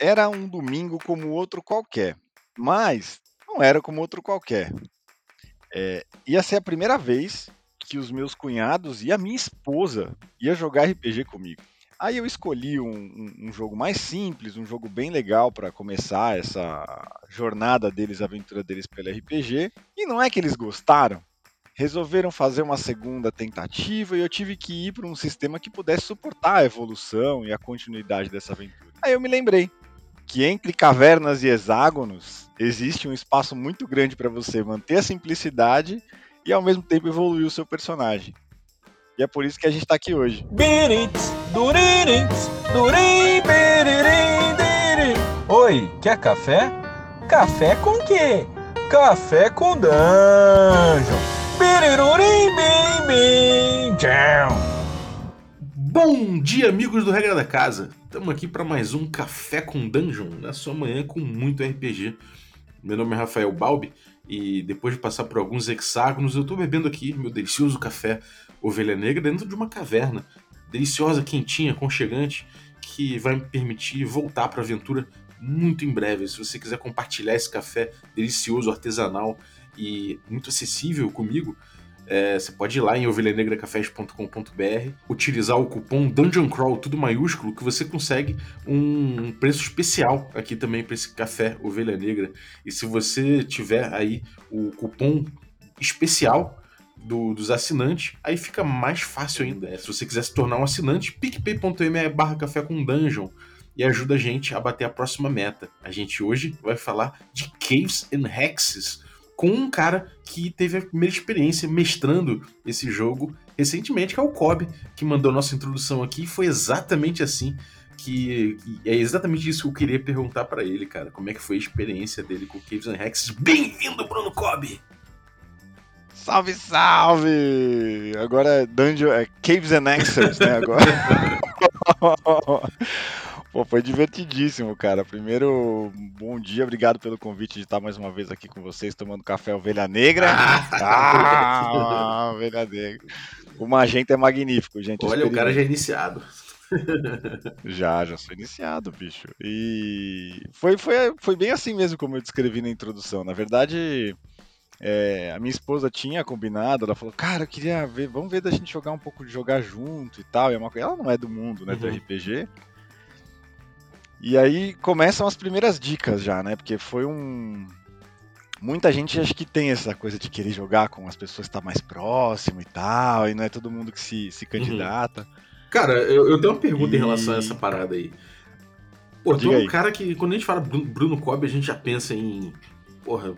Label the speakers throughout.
Speaker 1: era um domingo como outro qualquer, mas não era como outro qualquer. É, ia ser a primeira vez que os meus cunhados e a minha esposa ia jogar RPG comigo. Aí eu escolhi um, um, um jogo mais simples, um jogo bem legal para começar essa jornada deles, a aventura deles pelo RPG. E não é que eles gostaram, resolveram fazer uma segunda tentativa e eu tive que ir para um sistema que pudesse suportar a evolução e a continuidade dessa aventura. Aí eu me lembrei que entre cavernas e hexágonos existe um espaço muito grande para você manter a simplicidade e ao mesmo tempo evoluir o seu personagem. E é por isso que a gente está aqui hoje.
Speaker 2: Oi, quer café? Café com quê? Café com dungeon.
Speaker 3: Bom dia, amigos do Regra da Casa. Estamos aqui para mais um Café com Dungeon, na sua manhã com muito RPG. Meu nome é Rafael Balbi e depois de passar por alguns hexágonos, eu estou bebendo aqui meu delicioso café Ovelha Negra dentro de uma caverna deliciosa, quentinha, aconchegante, que vai me permitir voltar para a aventura muito em breve. Se você quiser compartilhar esse café delicioso, artesanal e muito acessível comigo, é, você pode ir lá em ovelhanegracafés.com.br, utilizar o cupom Dungeon Crawl, tudo maiúsculo, que você consegue um preço especial aqui também para esse café Ovelha Negra. E se você tiver aí o cupom especial, do, dos assinantes, aí fica mais fácil ainda. É, se você quiser se tornar um assinante, picpay.me barra café com dungeon e ajuda a gente a bater a próxima meta. A gente hoje vai falar de Caves and Hexes com um cara que teve a primeira experiência mestrando esse jogo recentemente, que é o Kobe, que mandou nossa introdução aqui. Foi exatamente assim que, que é exatamente isso que eu queria perguntar para ele, cara. Como é que foi a experiência dele com Caves and Hexes? Bem-vindo, Bruno Kobe!
Speaker 1: Salve, salve! Agora é Dungeon, é Caves and Answers, né? Agora. Pô, foi divertidíssimo, cara. Primeiro, bom dia, obrigado pelo convite de estar mais uma vez aqui com vocês, tomando café Ovelha Negra. Ah, Ovelha Negra. O Magenta é magnífico, gente.
Speaker 3: Olha, o cara já é iniciado.
Speaker 1: já, já sou iniciado, bicho. E foi, foi, foi bem assim mesmo como eu descrevi na introdução. Na verdade, é, a minha esposa tinha combinado, ela falou, cara, eu queria ver, vamos ver da gente jogar um pouco de jogar junto e tal. E é uma, ela não é do mundo, né, uhum. do RPG. E aí começam as primeiras dicas já, né? Porque foi um. Muita gente acho que tem essa coisa de querer jogar com as pessoas que estão tá mais próximo e tal, e não é todo mundo que se, se uhum. candidata. Uhum.
Speaker 3: Cara, eu, eu, tenho uma pergunta e... em relação a essa parada aí. Pô, tu é um cara que, quando a gente fala Bruno Cobb, a gente já pensa em. Porra,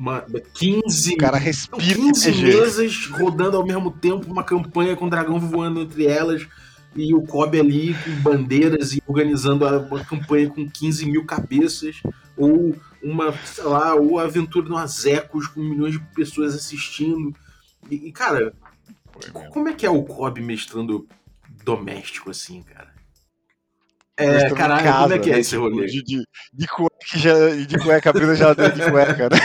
Speaker 3: uma, 15,
Speaker 1: o cara respira
Speaker 3: 15 mesas rodando ao mesmo tempo, uma campanha com dragão voando entre elas, e o Kobe ali com bandeiras e organizando uma campanha com 15 mil cabeças, ou uma, sei lá, ou a aventura no Azecos com milhões de pessoas assistindo. E, e cara, como é que é o Kobe mestrando doméstico assim, cara?
Speaker 1: É, caralho, como é que é né? esse rolê? De, de, de cueca, de cueca, abrindo a geladeira de cueca, né?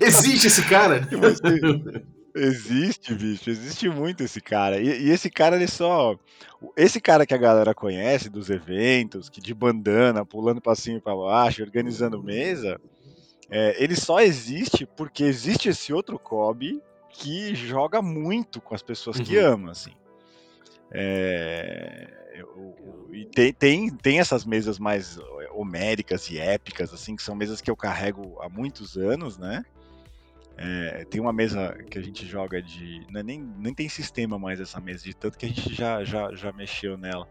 Speaker 3: Existe esse cara?
Speaker 1: Existe, bicho, existe muito esse cara. E, e, esse cara, ele só. Esse cara que a galera conhece dos eventos, que de bandana, pulando pra cima e pra baixo, organizando mesa, é, ele só existe porque existe esse outro Kobe que joga muito com as pessoas uhum. que ama, assim. É, e tem, tem, tem essas mesas mais homéricas e épicas, assim, que são mesas que eu carrego há muitos anos, né? É, tem uma mesa que a gente joga de. É nem, nem tem sistema mais essa mesa, de tanto que a gente já, já, já mexeu nela.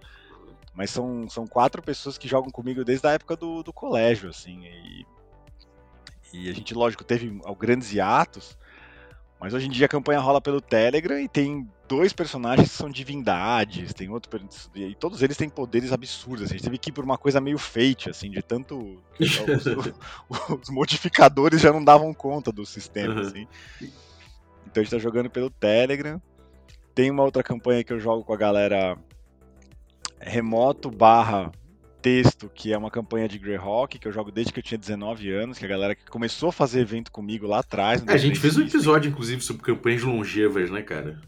Speaker 1: Mas são, são quatro pessoas que jogam comigo desde a época do, do colégio, assim. E, e a gente, lógico, teve grandes hiatos, mas hoje em dia a campanha rola pelo Telegram e tem dois personagens que são divindades, tem outro. E todos eles têm poderes absurdos. Assim. A gente teve que ir por uma coisa meio fate, assim, de tanto. os, os, modificadores já não davam conta do sistema, uhum. assim. Então a gente tá jogando pelo Telegram. Tem uma outra campanha que eu jogo com a galera remoto barra texto, que é uma campanha de Greyhawk, que eu jogo desde que eu tinha 19 anos, que a galera que começou a fazer evento comigo lá atrás.
Speaker 3: É, a gente fez um episódio, inclusive, sobre campanhas longevas, né, cara?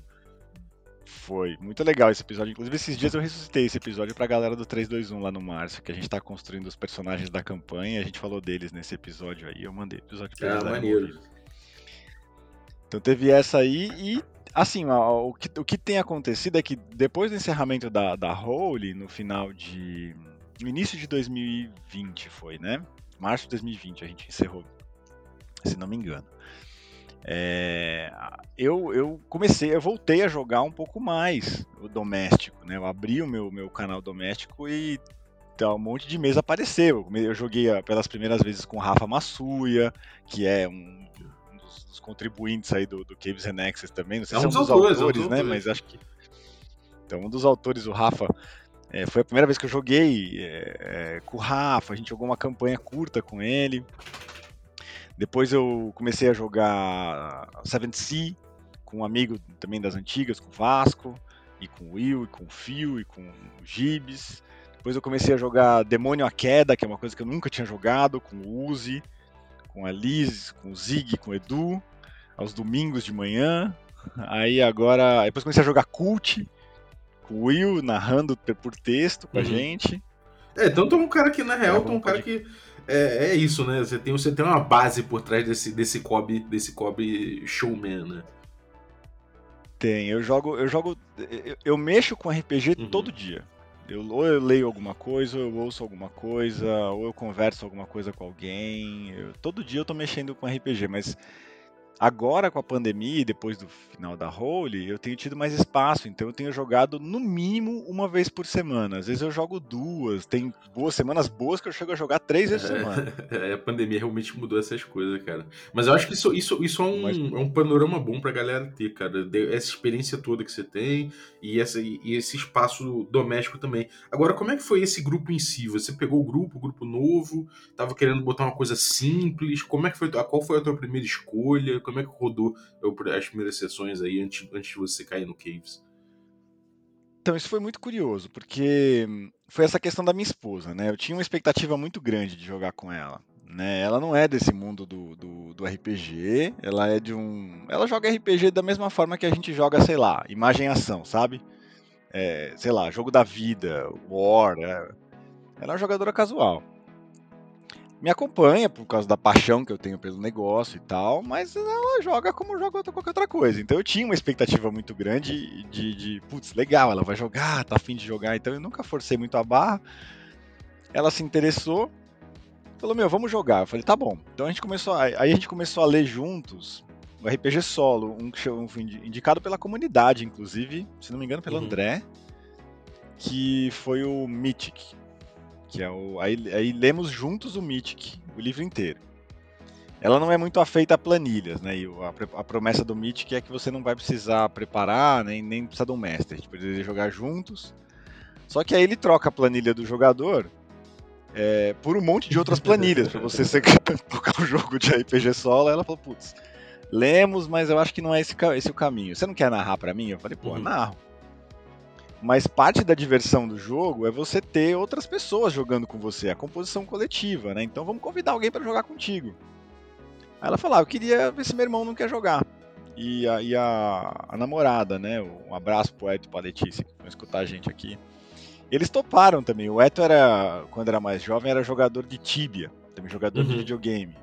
Speaker 1: Foi muito legal esse episódio. Inclusive, esses dias eu ressuscitei esse episódio pra galera do 321 lá no Márcio, que a gente tá construindo os personagens da campanha. A gente falou deles nesse episódio aí. Eu mandei episódio pra
Speaker 3: Ah, maneiro.
Speaker 1: Então teve essa aí e assim, ó, o que, o que tem acontecido é que depois do encerramento da, da Holy, no final de. No início de 2020 foi, né? Março de 2020 a gente encerrou, se não me engano. É, eu, eu comecei, eu voltei a jogar um pouco mais o doméstico, né? Eu abri o meu, meu canal doméstico e tá, um monte de mesa apareceu. Eu joguei ah, pelas primeiras vezes com o Rafa Massuia, que é um, um dos, dos contribuintes aí do, do Caves and Access também. Não sei
Speaker 3: É
Speaker 1: se é
Speaker 3: um dos autores,
Speaker 1: autores,
Speaker 3: é dos
Speaker 1: né?
Speaker 3: autores.
Speaker 1: Mas acho que. Então, um dos autores, o Rafa, é, foi a primeira vez que eu joguei é, é, com o Rafa. A gente jogou uma campanha curta com ele. Depois eu comecei a jogar Seven Sea com um amigo também das antigas, com o Vasco, e com o Will, e com o Phil, e com o Gibes. Depois eu comecei a jogar Demônio à Queda, que é uma coisa que eu nunca tinha jogado, com o Uzi, com a Liz, com o Zig, com o Edu, aos domingos de manhã. Aí agora. Depois comecei a jogar Cult, com o Will narrando por texto com a
Speaker 3: Uhum.
Speaker 1: gente.
Speaker 3: É, então tu é um cara que, na real,
Speaker 1: É,
Speaker 3: tu é um cara que. É, é isso, né? Você tem, você tem uma base por trás desse, desse Kobe, desse Kobe showman, né?
Speaker 1: Tem, eu jogo, eu jogo, eu, eu mexo com RPG
Speaker 3: Uhum.
Speaker 1: todo dia. Eu, ou eu leio alguma coisa, ou eu ouço alguma coisa, ou eu converso alguma coisa com alguém. Eu- todo dia eu tô mexendo com RPG, mas agora com a pandemia e depois do final da Holy, eu tenho tido mais espaço, então eu tenho jogado no mínimo uma vez por semana. Às vezes eu jogo duas, tem boas semanas boas que eu chego a jogar três vezes por semana.
Speaker 3: É, a pandemia realmente mudou essas coisas, cara. Mas eu acho que isso, isso, isso é, um,
Speaker 1: Mas-
Speaker 3: é um panorama bom pra galera ter, cara. Essa experiência toda que você tem e, essa, e esse espaço doméstico também. Agora, como é que foi esse grupo em si? Você pegou o grupo, o grupo novo, tava querendo botar uma coisa simples? Como é que foi? Qual foi a tua primeira escolha? Como é que rodou as primeiras sessões aí antes, antes de você cair no Caves?
Speaker 1: Então, isso foi muito curioso, porque hum, foi essa questão da minha esposa, né? Eu tinha uma expectativa muito grande de jogar com ela. Né? Ela não é desse mundo do, do, do RPG, ela é de um. Ela joga RPG da mesma forma que a gente joga, sei lá, imagem ação, sabe? É, sei lá, jogo da vida, War. é- Ela é uma jogadora casual. Me acompanha por causa da paixão que eu tenho pelo negócio e tal, mas ela joga como joga qualquer outra coisa. Então eu tinha uma expectativa muito grande de, de putz, legal, ela vai jogar, tá afim de jogar. Então eu nunca forcei muito a barra. Ela se interessou, falou: Meu, vamos jogar. Eu falei: Tá bom. Então a gente começou, aí a gente começou a ler juntos o RPG solo, um, um indi- indicado pela comunidade, inclusive, se não me engano, pelo
Speaker 3: Uhum.
Speaker 1: André, que foi o Mythic. Que é o, aí, aí lemos juntos o Mythic, o livro inteiro. Ela não é muito afeita a planilhas, né? E a, a promessa do Mythic é que você não vai precisar preparar, nem, nem precisa de um mestre. A gente poderia jogar juntos. Só que aí ele troca a planilha do jogador é, por um monte de outras planilhas para você tocar um jogo de RPG solo. Aí ela falou, putz, lemos, mas eu acho que não é esse, esse o caminho. Você não quer narrar para mim? Eu falei, pô,
Speaker 3: Uhum.
Speaker 1: narro. Mas parte da diversão do jogo é você ter outras pessoas jogando com você, a composição coletiva, né? Então vamos convidar alguém para jogar contigo. Aí ela falou: ah, eu queria ver se meu irmão não quer jogar. E a, e a, a namorada, né? Um abraço pro Eto e pra Letícia, que vão escutar a gente aqui. Eles toparam também. O Eto era, quando era mais jovem, era jogador de Tibia, também jogador de
Speaker 3: Uhum.
Speaker 1: videogame.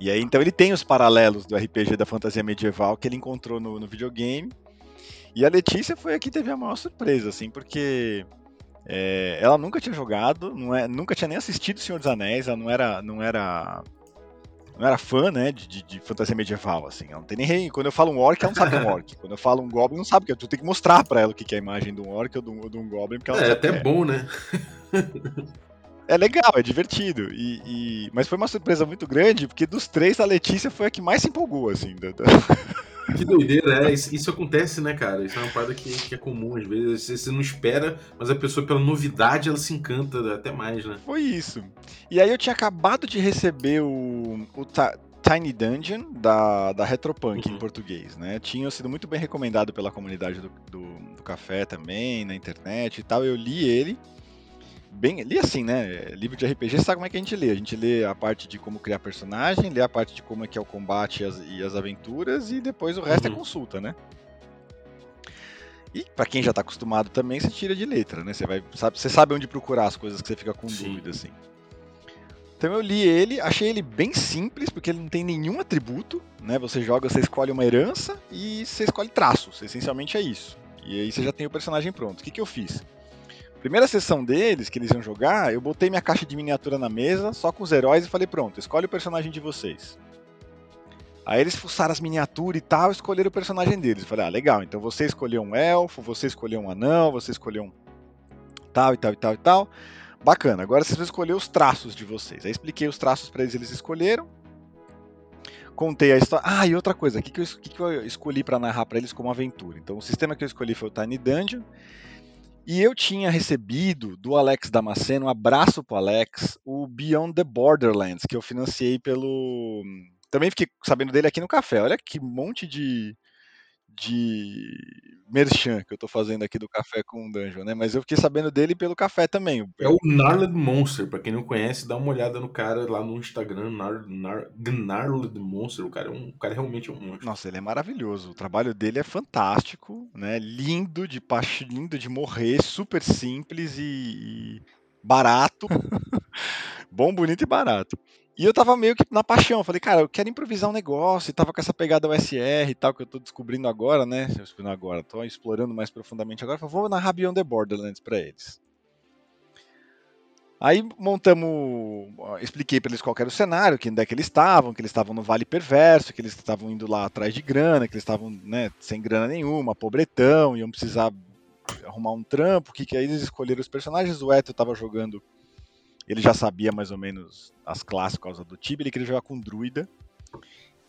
Speaker 1: E aí, então, ele tem os paralelos do RPG da fantasia medieval que ele encontrou no, no videogame. E a Letícia foi a que teve a maior surpresa, assim, porque é, ela nunca tinha jogado, não é, nunca tinha nem assistido Senhor dos Anéis, ela não era, não era, não era fã, né, de, de- de fantasia medieval, assim. Ela não tem nem rei. Quando eu falo um orc, ela não sabe que é um orc. Quando eu falo um goblin, não sabe que é. Tu tem que mostrar pra ela o que é a imagem de um orc ou de um, ou de um goblin, porque ela
Speaker 3: É até
Speaker 1: é.
Speaker 3: bom, né?
Speaker 1: É legal, é divertido. E, e- Mas foi uma surpresa muito grande, porque dos três, a Letícia foi a que mais se empolgou, assim. da- da-
Speaker 3: Que doideira, é. Isso, isso acontece, né, cara? Isso é uma parada que, que é comum às vezes. Você, não espera, mas a pessoa, pela novidade, ela se encanta até mais, né?
Speaker 1: Foi isso. E aí eu tinha acabado de receber o, o Ti- Tiny Dungeon da, da Retropunk
Speaker 3: Uhum.
Speaker 1: em português, né? Tinha sido muito bem recomendado pela comunidade do, do, do café também, na internet e tal. Eu li ele. Bem, li assim, né? Livro de RPG, sabe como é que a gente lê? A gente lê a parte de como criar personagem, lê a parte de como é que é o combate e as, e as aventuras, e depois o resto
Speaker 3: Uhum.
Speaker 1: é consulta, né? E para quem já está acostumado também, você tira de letra, né? Você, vai, sabe, você sabe onde procurar as coisas que você fica com Sim. dúvida, assim. Então eu li ele, achei ele bem simples, porque ele não tem nenhum atributo, né? Você joga, você escolhe uma herança e você escolhe traços, essencialmente é isso. E aí você já tem o personagem pronto. O que, que eu fiz? Primeira sessão deles, que eles iam jogar, eu botei minha caixa de miniatura na mesa, só com os heróis, e falei, pronto, escolhe o personagem de vocês. Aí eles fuçaram as miniaturas e tal, escolheram o personagem deles. Eu falei, ah, legal, então você escolheu um elfo, você escolheu um anão, você escolheu um tal e tal e tal e tal. Bacana, agora vocês vão escolher os traços de vocês. Aí expliquei os traços para eles, eles escolheram. Contei a história. Ah, e outra coisa, o que, que, eu, que, que eu escolhi para narrar para eles como aventura? Então, o sistema que eu escolhi foi o Tiny Dungeon. E eu tinha recebido do Alex Damasceno, um abraço pro Alex, o Beyond the Borderlands, que eu financiei pelo também fiquei sabendo dele aqui no café. Olha que monte de, de merchan que eu tô fazendo aqui do Café com o Dungeon, né? Mas eu fiquei sabendo dele pelo café também.
Speaker 3: É o Gnarled Monster, pra quem não conhece, dá uma olhada no cara lá no Instagram, Gnar, Gnar, Gnarled Monster. O cara, é um, o cara realmente é um monstro.
Speaker 1: Nossa, ele é maravilhoso. O trabalho dele é fantástico, né? Lindo de paixão, lindo de morrer, super simples e, e barato. Bom, bonito e barato. E eu tava meio que na paixão, falei, cara, eu quero improvisar um negócio, e tava com essa pegada USR e tal, que eu tô descobrindo agora, né? Descobrindo agora, tô explorando mais profundamente agora, falei, vou narrar Beyond the Borderlands pra eles. Aí montamos, expliquei para eles qual era o cenário, que onde é que eles estavam, que eles estavam no Vale Perverso, que eles estavam indo lá atrás de grana, que eles estavam né, sem grana nenhuma, pobretão, iam precisar arrumar um trampo, que, que aí eles escolheram os personagens, o Eto estava jogando ele já sabia mais ou menos as classes por causa do Tibia, ele queria jogar com druida.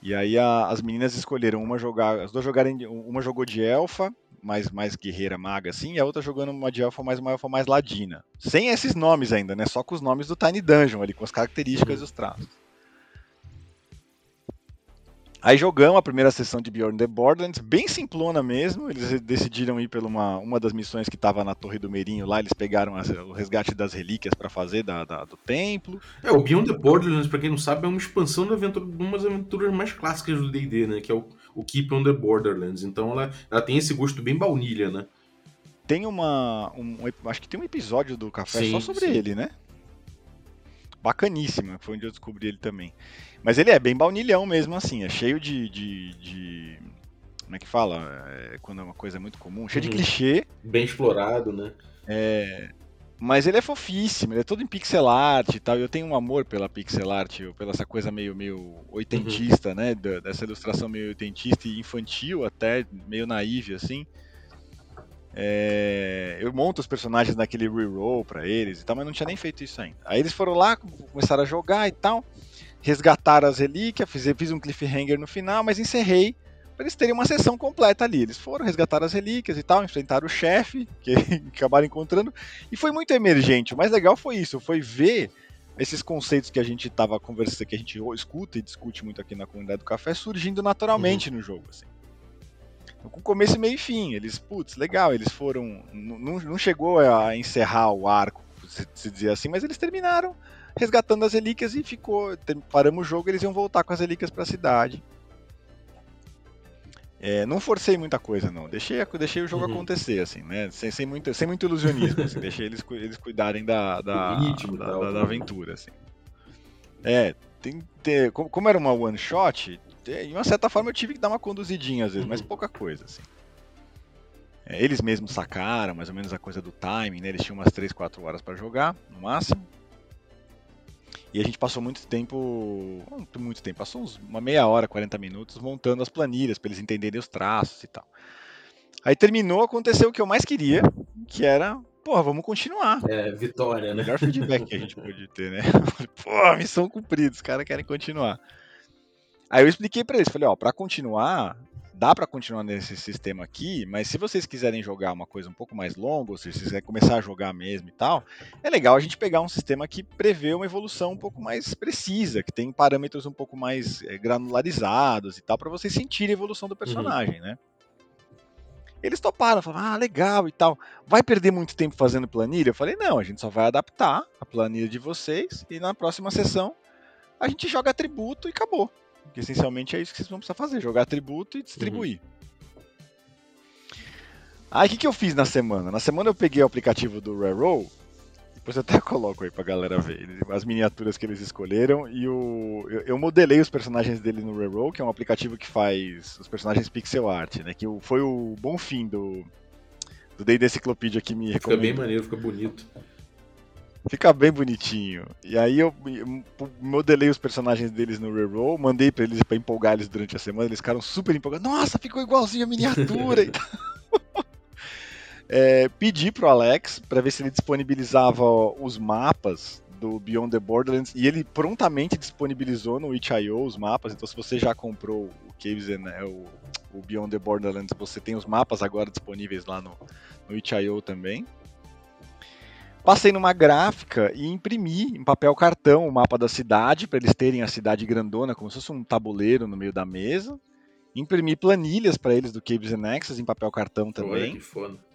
Speaker 1: E aí a, as meninas escolheram uma jogar, as duas jogarem, uma jogou de elfa, mais mais guerreira maga assim, e a outra jogando uma de elfa mais uma elfa mais ladina. Sem esses nomes ainda, né? Só com os nomes do Tiny Dungeon ali, com as características uhum. e os traços. Aí jogamos a primeira sessão de Beyond the Borderlands, bem simplona mesmo. Eles decidiram ir pela uma, uma das missões que estava na Torre do Meirinho lá. Eles pegaram as, o resgate das relíquias para fazer da, da, do templo.
Speaker 3: É, o Beyond the Borderlands, para quem não sabe, é uma expansão de, aventura, de umas aventuras mais clássicas do D&D, né? Que é o, o Keep on the Borderlands. Então ela, ela tem esse gosto bem baunilha, né?
Speaker 1: Tem uma. Um, acho que tem um episódio do Café sim, só sobre sim. ele, né? Bacaníssima, foi onde eu descobri ele também. Mas ele é bem baunilhão mesmo, assim, é cheio de. de, de como é que fala? É, quando é uma coisa muito comum, cheio uhum. de clichê.
Speaker 3: Bem explorado, né?
Speaker 1: É, mas ele é fofíssimo, ele é todo em pixel art e tal. E eu tenho um amor pela pixel art, pela essa coisa meio, meio oitentista, uhum. né? Dessa ilustração meio oitentista e infantil, até meio naive, assim. É, eu monto os personagens naquele reroll para eles e tal, mas não tinha nem feito isso ainda. Aí eles foram lá, começaram a jogar e tal resgatar as relíquias, fiz, fiz um cliffhanger no final, mas encerrei para eles terem uma sessão completa ali. Eles foram resgatar as relíquias e tal, enfrentaram o chefe, que acabaram encontrando, e foi muito emergente. O mais legal foi isso, foi ver esses conceitos que a gente estava conversando, que a gente escuta e discute muito aqui na comunidade do café, surgindo naturalmente uhum. no jogo. Assim. Então, com começo, meio e fim. Eles, putz, legal, eles foram. Não, não chegou a encerrar o arco, se, se dizer assim, mas eles terminaram resgatando as relíquias e ficou. Paramos o jogo eles iam voltar com as relíquias para a cidade. É, não forcei muita coisa, não. Deixei, deixei o jogo uhum. acontecer, assim, né? Sem, sem, muito, sem muito ilusionismo, assim. deixei eles, eles cuidarem da, da, ritmo, da, da, da, aventura, assim. É, tem, tem, como era uma one shot, de uma certa forma eu tive que dar uma conduzidinha às vezes, uhum. mas pouca coisa, assim. É, eles mesmos sacaram mais ou menos a coisa do timing, né? Eles tinham umas 3, 4 horas para jogar, no máximo. E a gente passou muito tempo, muito tempo, passou uns, uma meia hora, 40 minutos montando as planilhas para eles entenderem os traços e tal. Aí terminou, aconteceu o que eu mais queria, que era, porra, vamos continuar.
Speaker 3: É, vitória, né?
Speaker 1: O melhor feedback que a gente pôde ter, né? Pô, missão cumprida, os caras querem continuar. Aí eu expliquei para eles, falei, ó, para continuar, dá para continuar nesse sistema aqui, mas se vocês quiserem jogar uma coisa um pouco mais longa, ou se vocês quiserem começar a jogar mesmo e tal, é legal a gente pegar um sistema que prevê uma evolução um pouco mais precisa, que tem parâmetros um pouco mais é, granularizados e tal, para vocês sentirem a evolução do personagem, uhum. né? Eles toparam, falaram, ah, legal e tal. Vai perder muito tempo fazendo planilha? Eu falei, não, a gente só vai adaptar a planilha de vocês e na próxima sessão a gente joga atributo e acabou. Porque essencialmente é isso que vocês vão precisar fazer: jogar atributo e distribuir. Uhum. Aí o que, que eu fiz na semana? Na semana eu peguei o aplicativo do Railroad, depois eu até coloco aí pra galera ver as miniaturas que eles escolheram e o eu, eu modelei os personagens dele no Railroad, que é um aplicativo que faz os personagens pixel art, né? Que foi o bom fim do do Day da Enciclopédia que me
Speaker 3: recomendou. Fica bem maneiro, fica bonito.
Speaker 1: Fica bem bonitinho. E aí eu modelei os personagens deles no reroll, mandei para eles para empolgar eles durante a semana, eles ficaram super empolgados. Nossa, ficou igualzinho a miniatura e tal. É, pedi pro Alex para ver se ele disponibilizava os mapas do Beyond the Borderlands e ele prontamente disponibilizou no itch.io os mapas. Então, se você já comprou o Caves and, o, o, Beyond the Borderlands, você tem os mapas agora disponíveis lá no, no itch.io também. Passei numa gráfica e imprimi em papel cartão o mapa da cidade, para eles terem a cidade grandona, como se fosse um tabuleiro no meio da mesa. Imprimi planilhas para eles do Caves and Nexus em papel cartão também. Olha
Speaker 3: que foda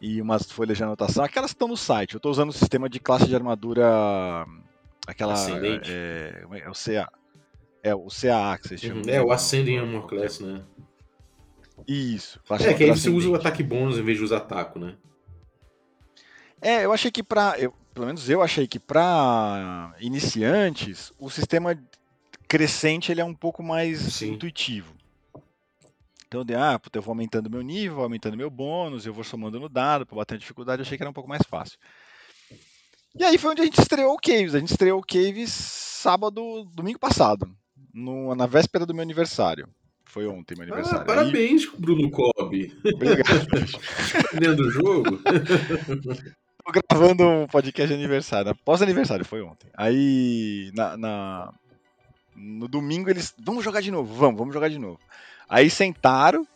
Speaker 1: e umas folhas de anotação. Aquelas estão no site. Eu estou usando o sistema de classe de armadura. Aquela.
Speaker 3: Ascendente.
Speaker 1: É, é, é o CA. É o CAA que vocês
Speaker 3: chamam. Uhum. É, o Ascending Armor Class, né?
Speaker 1: Isso.
Speaker 3: É, que aí você usa o ataque bônus em vez de usar ataco, né?
Speaker 1: É, eu achei que para, pelo menos eu achei que para iniciantes o sistema crescente ele é um pouco mais Sim. intuitivo. Então, de, ah, puta, eu vou aumentando meu nível, aumentando meu bônus, eu vou somando no dado para bater a dificuldade, eu achei que era um pouco mais fácil. E aí foi onde a gente estreou o Caves. A gente estreou o Caves sábado, domingo passado, no, na véspera do meu aniversário. Foi ontem meu aniversário. Ah,
Speaker 3: parabéns, aí... Bruno Cobb. Obrigado. do jogo.
Speaker 1: Tô gravando um podcast de aniversário. Pós-aniversário, foi ontem. Aí, na, na, no domingo, eles. Vamos jogar de novo, vamos, vamos jogar de novo. Aí sentaram,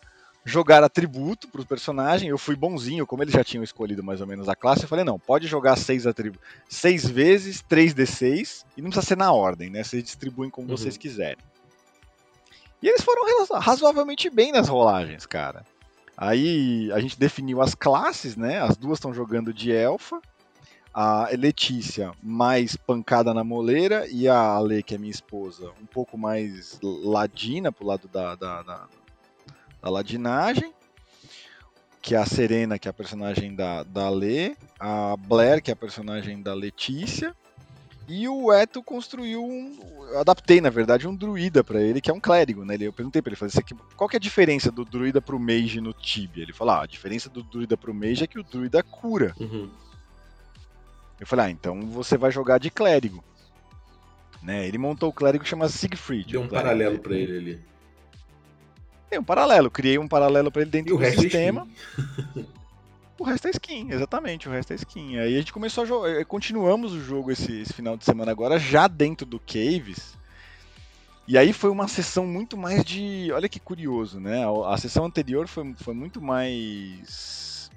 Speaker 1: jogaram atributo para o personagem. Eu fui bonzinho, como eles já tinham escolhido mais ou menos a classe. Eu falei: não, pode jogar seis atributos, seis vezes, 3d6, e não precisa ser na ordem, né? Vocês distribuem como uhum. vocês quiserem. E eles foram razoavelmente bem nas rolagens, cara. Aí a gente definiu as classes, né? As duas estão jogando de elfa. A Letícia mais pancada na moleira e a Ale, que é minha esposa, um pouco mais ladina pro lado da, da, da, da ladinagem. Que é a Serena, que é a personagem da, da Ale, a Blair, que é a personagem da Letícia, e o Eto construiu um. Eu adaptei, na verdade, um druida para ele, que é um clérigo, né? Eu perguntei pra ele, falei, qual que é a diferença do druida pro mage no Tibia? Ele falou: ah, a diferença do druida pro mage é que o druida cura. Uhum. Eu falei, ah, então você vai jogar de clérigo. Né? Ele montou o clérigo que chama Siegfried.
Speaker 3: Deu um paralelo para ele ali.
Speaker 1: Tem um paralelo, criei um paralelo para ele dentro do é sistema. O resto é skin, exatamente, o resto é skin. Aí a gente começou a jogar, eh, continuamos o jogo esse, esse final de semana agora, já dentro do Caves. E aí foi uma sessão muito mais de. Olha que curioso, né? A, a sessão anterior foi, foi muito mais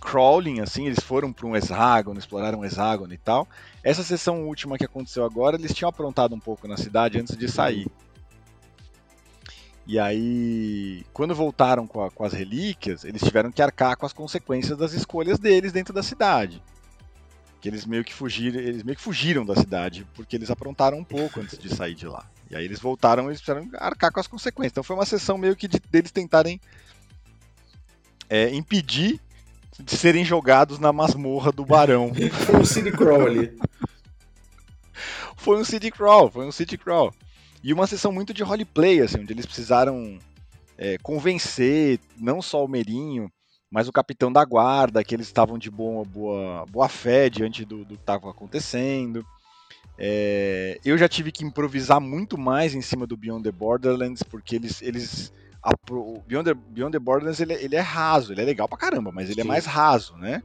Speaker 1: crawling, assim, eles foram para um hexágono, exploraram um hexágono e tal. Essa sessão última que aconteceu agora, eles tinham aprontado um pouco na cidade antes de sair. E aí, quando voltaram com, a, com, as relíquias, eles tiveram que arcar com as consequências das escolhas deles dentro da cidade. Que eles meio que fugiram, eles meio que fugiram da cidade, porque eles aprontaram um pouco antes de sair de lá. E aí eles voltaram e tiveram que arcar com as consequências. Então foi uma sessão meio que de, deles tentarem é, impedir de serem jogados na masmorra do Barão.
Speaker 3: Foi um city crawl ali.
Speaker 1: foi um city crawl, foi um city crawl. E uma sessão muito de roleplay, assim, onde eles precisaram é, convencer não só o Merinho, mas o capitão da guarda, que eles estavam de boa, boa, boa fé diante do, do que estava acontecendo. É, eu já tive que improvisar muito mais em cima do Beyond the Borderlands, porque eles, eles a, o Beyond the, Beyond the Borderlands ele, ele, é raso, ele é legal pra caramba, mas ele é Sim. é mais raso, né?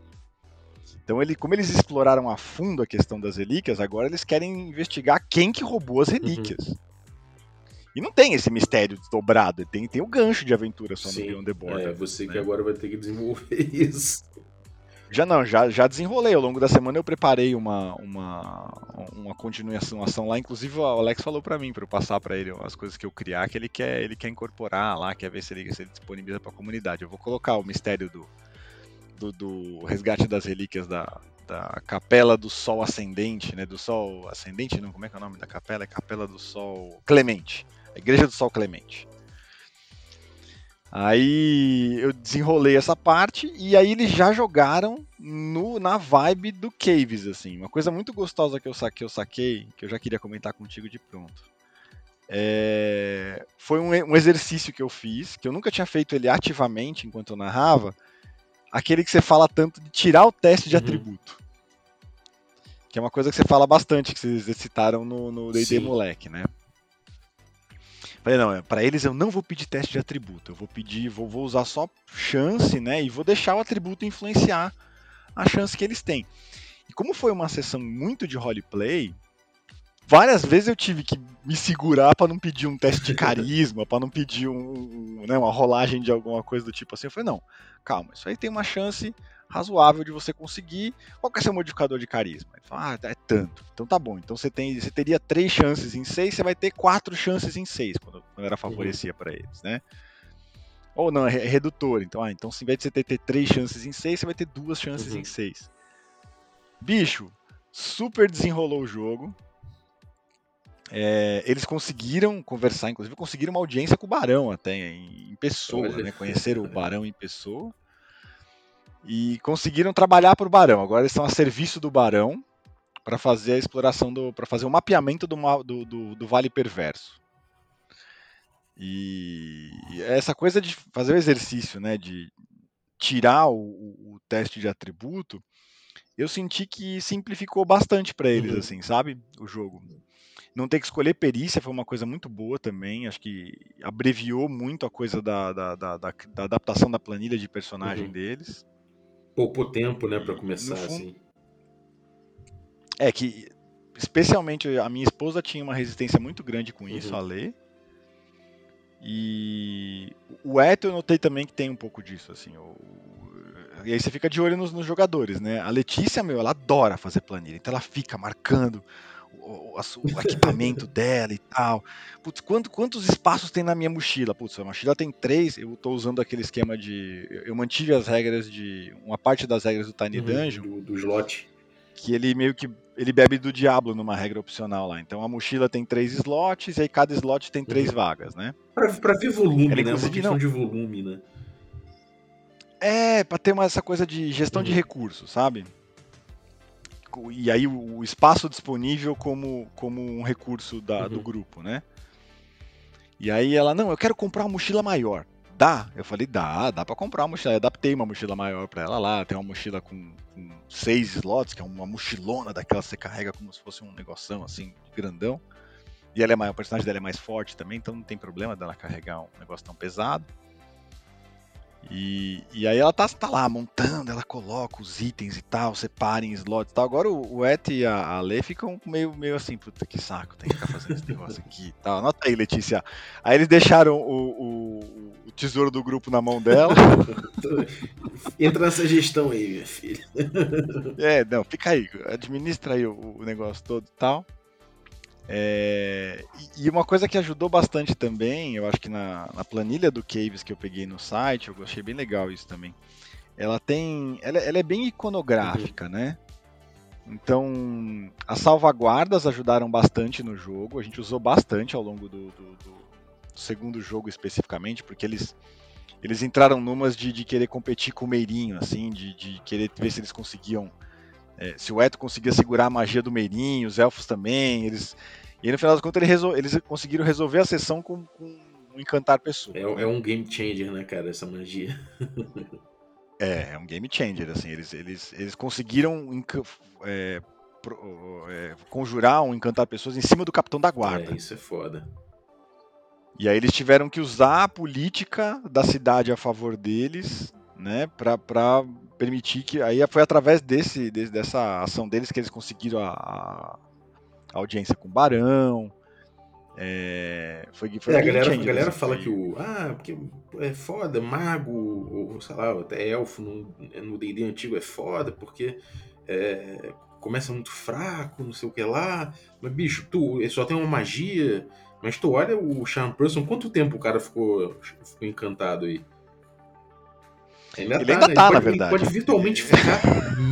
Speaker 1: Então, ele, como eles exploraram a fundo a questão das relíquias, agora eles querem investigar quem que roubou as relíquias. Uhum. E não tem esse mistério desdobrado, tem, tem o gancho de aventura só Sim, no Beyond the Borderlands.
Speaker 3: É, você né? que agora vai ter que desenvolver isso.
Speaker 1: Já não, já, já desenrolei. Ao longo da semana eu preparei uma, uma, uma continuação ação lá. Inclusive o Alex falou para mim, para eu passar para ele as coisas que eu criar, que ele quer, ele quer incorporar lá, quer ver se ele, se ele disponibiliza para a comunidade. Eu vou colocar o mistério do, do, do, resgate das relíquias da, da Capela do Sol Ascendente, né? Do Sol Ascendente, não? Como é que é o nome da capela? É Capela do Sol Clemente. A Igreja do Sol Clemente. Aí eu desenrolei essa parte e aí eles já jogaram no, na vibe do Caves, assim. Uma coisa muito gostosa que eu saquei, eu saquei, que eu já queria comentar contigo de pronto. É, foi um, um, exercício que eu fiz, que eu nunca tinha feito ele ativamente enquanto eu narrava, aquele que você fala tanto de tirar o teste de uhum. atributo. Que é uma coisa que você fala bastante, que vocês citaram no D&D Moleque, né? Falei, não, para eles eu não vou pedir teste de atributo, eu vou pedir, vou, vou usar só chance, né? E vou deixar o atributo influenciar a chance que eles têm. E como foi uma sessão muito de roleplay, várias vezes eu tive que me segurar para não pedir um teste de carisma, para não pedir um, né, uma rolagem de alguma coisa do tipo assim. Eu falei, não, calma, isso aí tem uma chance razoável de você conseguir. Qual que é seu modificador de carisma? Ele fala, ah, é tanto. Então tá bom. Então você tem, você teria três chances em seis, você vai ter quatro chances em seis, quando, quando era favorecia para eles, né? Ou não, é redutor. Então, ah, então se em vez de você ter, ter três chances em seis, você vai ter duas chances uhum. em seis. Bicho, super desenrolou o jogo. É, eles conseguiram conversar, inclusive conseguiram uma audiência com o Barão até em, em pessoa, né? Conheceram o Barão em pessoa e conseguiram trabalhar para o Barão. Agora eles estão a serviço do Barão para fazer a exploração do, para fazer o mapeamento do, do, do, do, Vale Perverso. E essa coisa de fazer o exercício, né, de tirar o, o teste de atributo, eu senti que simplificou bastante para eles, uhum. assim, sabe, o jogo. Não ter que escolher perícia foi uma coisa muito boa também. Acho que abreviou muito a coisa da, da, da, da, da adaptação da planilha de personagem uhum. deles
Speaker 3: poupou tempo, né, para começar fundo, assim.
Speaker 1: É que especialmente a minha esposa tinha uma resistência muito grande com isso, uhum. a ler. E o Eto eu notei também que tem um pouco disso, assim. O... E aí você fica de olho nos, nos, jogadores, né? A Letícia, meu, ela adora fazer planilha, então ela fica marcando o, o, equipamento dela e tal. Putz, quanto, quantos espaços tem na minha mochila? Putz, a mochila tem três, eu estou usando aquele esquema de. Eu mantive as regras de. Uma parte das regras do Tiny uhum, Dungeon.
Speaker 3: Do, do slot.
Speaker 1: Que ele meio que. Ele bebe do Diablo numa regra opcional lá. Então a mochila tem três slots e aí cada slot tem três uhum. vagas, né?
Speaker 3: Pra, pra ver volume, Ela, né? Uma questão não... de volume, né?
Speaker 1: É, pra ter uma, essa coisa de gestão uhum. de recursos, sabe? E aí o, espaço disponível como, como um recurso da, uhum. do grupo, né? E aí ela, não, eu quero comprar uma mochila maior. Dá? Eu falei, dá, dá para comprar uma mochila. Eu adaptei uma mochila maior para ela lá. Tem uma mochila com, com, seis slots, que é uma mochilona daquela que você carrega como se fosse um negoção assim, grandão. E ela é maior, o personagem dela é mais forte também, então não tem problema dela carregar um negócio tão pesado. E, e aí ela tá, tá lá montando, ela coloca os itens e tal, separa em slots e tal. Agora o, o Et e a, a Lê ficam meio, meio assim, puta que saco, tem que ficar fazendo esse negócio aqui e tal. Anota aí, Letícia. Aí eles deixaram o, o, o tesouro do grupo na mão dela.
Speaker 3: Entra nessa gestão aí, minha filha.
Speaker 1: É, não, fica aí, administra aí o, o negócio todo e tal. É, e uma coisa que ajudou bastante também, eu acho que na, na, planilha do Caves que eu peguei no site, eu achei bem legal isso também. Ela tem. Ela, ela é bem iconográfica, uhum. né? Então, as salvaguardas ajudaram bastante no jogo. A gente usou bastante ao longo do, do, do segundo jogo especificamente, porque eles, eles entraram numas de, de querer competir com o Meirinho, assim, de, de querer ver se eles conseguiam é, se o Eto conseguia segurar a magia do Meirinho, os elfos também, eles. E aí, no final das contas ele resol... eles conseguiram resolver a sessão com, com encantar pessoas.
Speaker 3: É, é, um game changer, né, cara, essa magia.
Speaker 1: é, é um game changer, assim, eles, eles, eles conseguiram é, é, conjurar um encantar pessoas em cima do capitão da guarda.
Speaker 3: É, isso é foda.
Speaker 1: E aí eles tiveram que usar a política da cidade a favor deles, né, pra, pra permitir que. Aí foi através desse, desse dessa ação deles que eles conseguiram a, a audiência com o Barão. É, foi, foi
Speaker 3: é, a galera, a galera assim, fala foi... que o. Ah, porque é foda, mago, ou sei lá, até elfo no DD antigo é foda, porque é, começa muito fraco, não sei o que lá. Mas, bicho, tu só tem uma magia. Mas tu olha o Charm Person, quanto tempo o cara ficou, ficou encantado aí?
Speaker 1: Ainda ele tá, ainda né? tá,
Speaker 3: ele
Speaker 1: na verdade.
Speaker 3: Ele pode virtualmente ficar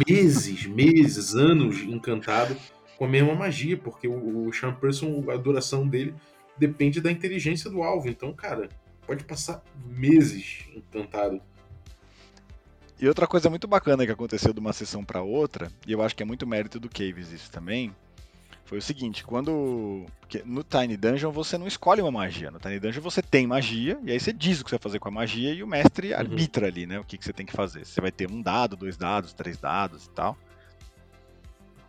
Speaker 3: meses, meses, anos encantado com a mesma magia, porque o, o Charm Person, a duração dele depende da inteligência do alvo. Então, cara, pode passar meses encantado.
Speaker 1: E outra coisa muito bacana que aconteceu de uma sessão para outra, e eu acho que é muito mérito do Caves isso também, foi o seguinte, quando no Tiny Dungeon você não escolhe uma magia, no Tiny Dungeon você tem magia e aí você diz o que você vai fazer com a magia e o mestre uhum. arbitra ali, né, o que, que você tem que fazer. Você vai ter um dado, dois dados, três dados e tal.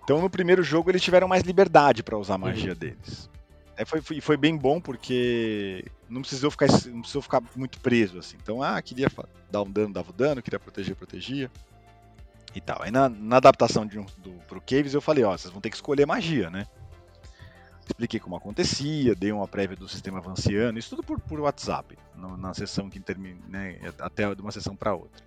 Speaker 1: Então no primeiro jogo eles tiveram mais liberdade para usar a magia uhum. deles. É, foi, foi, foi, bem bom porque não precisou ficar, não precisou ficar muito preso assim. Então, ah, queria dar um dano, dava o dano, queria proteger, protegia e tal. Aí na, na adaptação de um, do, pro Caves eu falei, ó, vocês vão ter que escolher magia, né? Expliquei como acontecia, dei uma prévia do sistema avanciano, isso tudo por, por WhatsApp, no, na sessão que termina, né, até de uma sessão para outra.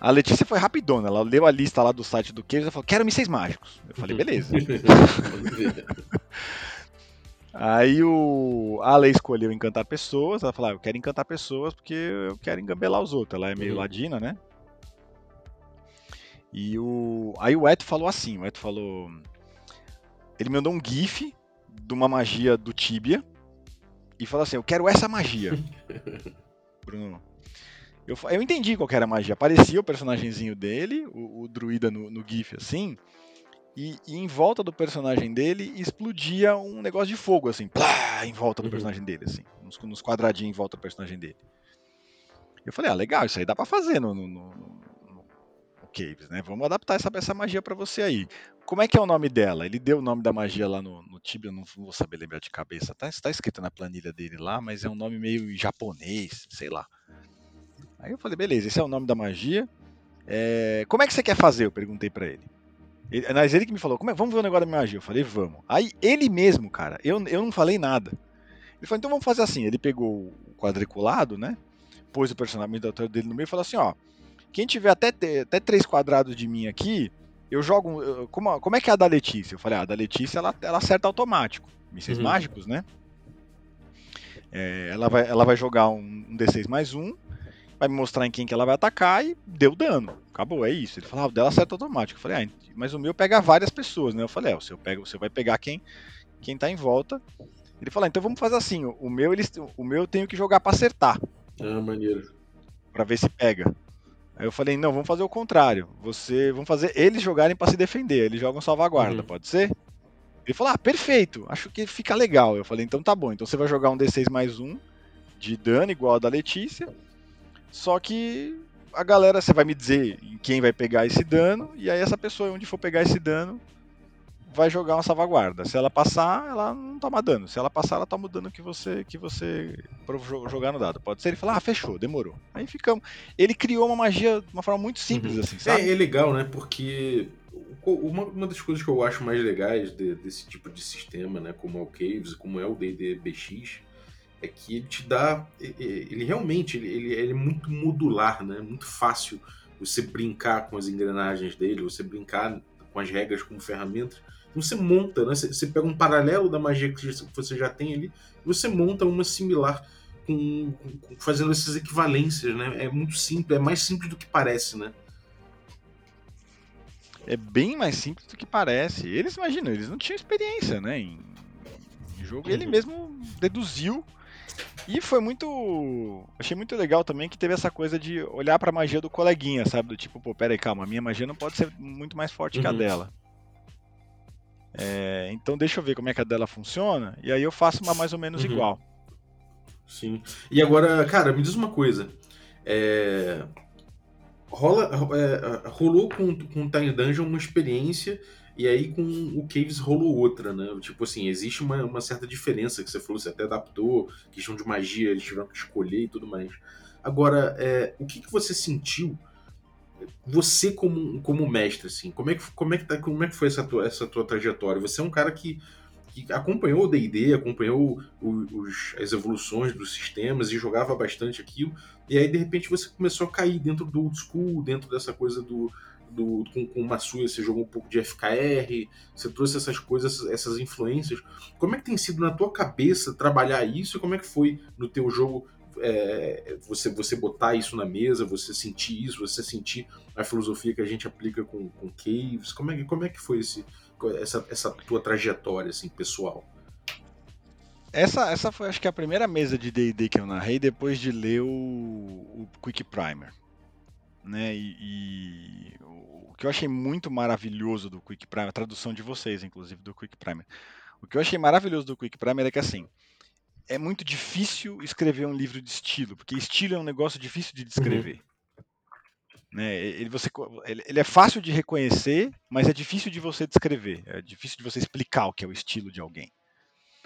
Speaker 1: A Letícia foi rapidona, ela leu a lista lá do site do Caves e falou, quero mísseis mágicos. Eu falei, beleza. Aí o a Ale escolheu encantar pessoas, ela falou, ah, eu quero encantar pessoas porque eu quero engambelar os outros. Ela é meio uhum. ladina, né? E o. Aí o Eto falou assim, o Eto falou. Ele mandou um GIF de uma magia do Tibia e falou assim, eu quero essa magia. Bruno. Eu, eu entendi qual era a magia. Aparecia o personagemzinho dele, o, o druida no, no GIF assim, e, e, em volta do personagem dele explodia um negócio de fogo, assim, plá, em volta do uhum. personagem dele, assim, nos, nos, quadradinhos em volta do personagem dele. Eu falei, ah, legal, isso aí dá pra fazer no, no, no, Caves, né? Vamos adaptar essa, essa magia para você aí. Como é que é o nome dela? Ele deu o nome da magia lá no, no Tibia, eu não vou saber lembrar de cabeça. Tá, tá escrito na planilha dele lá, mas é um nome meio japonês, sei lá. Aí eu falei, beleza, esse é o nome da magia. É, como é que você quer fazer? Eu perguntei para ele. ele. Mas ele que me falou, é, vamos ver o negócio da magia. Eu falei, vamos. Aí ele mesmo, cara, eu, eu não falei nada. Ele falou, então vamos fazer assim. Ele pegou o quadriculado, né? Pôs o personagem dele no meio e falou assim, ó quem tiver até, até três quadrados de mim aqui, eu jogo. Como, como é que é a da Letícia? Eu falei, ah, a da Letícia ela, ela acerta automático. Mísseis uhum. mágicos, né? É, ela, vai, ela vai jogar um, um, D6 mais um, vai me mostrar em quem que ela vai atacar e deu dano. Acabou, é isso. Ele falou, ah, o dela acerta automático. Eu falei, ah, mas o meu pega várias pessoas, né? Eu falei, é, o seu pega, você vai pegar quem, quem tá em volta. Ele falou, ah, então vamos fazer assim, o meu, eles, o meu eu tenho que jogar para acertar.
Speaker 3: Ah, maneiro.
Speaker 1: Pra ver se pega. Aí eu falei, não, vamos fazer o contrário. Você, vamos fazer eles jogarem para se defender. Eles jogam salvaguarda, uhum. pode ser? Ele falou, ah, perfeito, acho que fica legal. Eu falei, então tá bom. Então você vai jogar um D6 mais um de dano igual a da Letícia. Só que a galera, você vai me dizer quem vai pegar esse dano, e aí essa pessoa, onde for pegar esse dano, vai jogar uma salvaguarda. Se ela passar, ela não toma dano. Se ela passar, ela toma o dano que você que você jogar no dado. Pode ser ele falar, ah, fechou, demorou. Aí ficamos. Ele criou uma magia de uma forma muito simples, uhum. assim, sabe?
Speaker 3: É, é, legal, né? Porque uma, uma das coisas que eu acho mais legais de, desse tipo de sistema, né? Como é o Caves, como é o D&D BX, é que ele te dá... Ele realmente, ele, ele, ele é muito modular, né? Muito fácil você brincar com as engrenagens dele, você brincar com as regras como ferramentas você monta, né? Você pega um paralelo da magia que você já tem ali, você monta uma similar com, com, fazendo essas equivalências, né? É muito simples, é mais simples do que parece, né?
Speaker 1: É bem mais simples do que parece. Eles imaginam, eles não tinham experiência, né? Em, em jogo, uhum. ele mesmo deduziu. E foi muito. Achei muito legal também que teve essa coisa de olhar pra magia do coleguinha, sabe? Do tipo, pô, pera aí, calma, a minha magia não pode ser muito mais forte uhum. que a uhum. dela. É, então deixa eu ver como é que a dela funciona, e aí eu faço uma mais ou menos uhum. igual.
Speaker 3: Sim. E agora, cara, me diz uma coisa. É... Rola, é, rolou com, com Tiny Dungeon uma experiência e aí com o Caves rolou outra, né? Tipo assim, existe uma, uma certa diferença que você falou, você até adaptou, questão de magia, eles tiveram que escolher e tudo mais. Agora, é, o que, que você sentiu você como, como mestre, assim, como é que, como é que, tá, como é que foi essa tua, essa tua trajetória? Você é um cara que, que acompanhou o D&D, acompanhou os, as evoluções dos sistemas e jogava bastante aquilo, e aí de repente você começou a cair dentro do old school, dentro dessa coisa do, do com, com uma sua, você jogou um pouco de FKR, você trouxe essas coisas, essas influências. Como é que tem sido na tua cabeça trabalhar isso e como é que foi no teu jogo é, você, você botar isso na mesa, você sentir isso, você sentir a filosofia que a gente aplica com, com Caves? Como é, que, como é que foi esse, essa, essa tua trajetória assim, pessoal?
Speaker 1: Essa, essa foi, acho que, a primeira mesa de D&D que eu narrei depois de ler o, o Quick Primer. Né? E, e, o que eu achei muito maravilhoso do Quick Primer, a tradução de vocês, inclusive, do Quick Primer. O que eu achei maravilhoso do Quick Primer é que, assim, é muito difícil escrever um livro de estilo, porque estilo é um negócio difícil de descrever. Uhum. Né? Ele, você, ele, ele, é fácil de reconhecer, mas é difícil de você descrever. É difícil de você explicar o que é o estilo de alguém.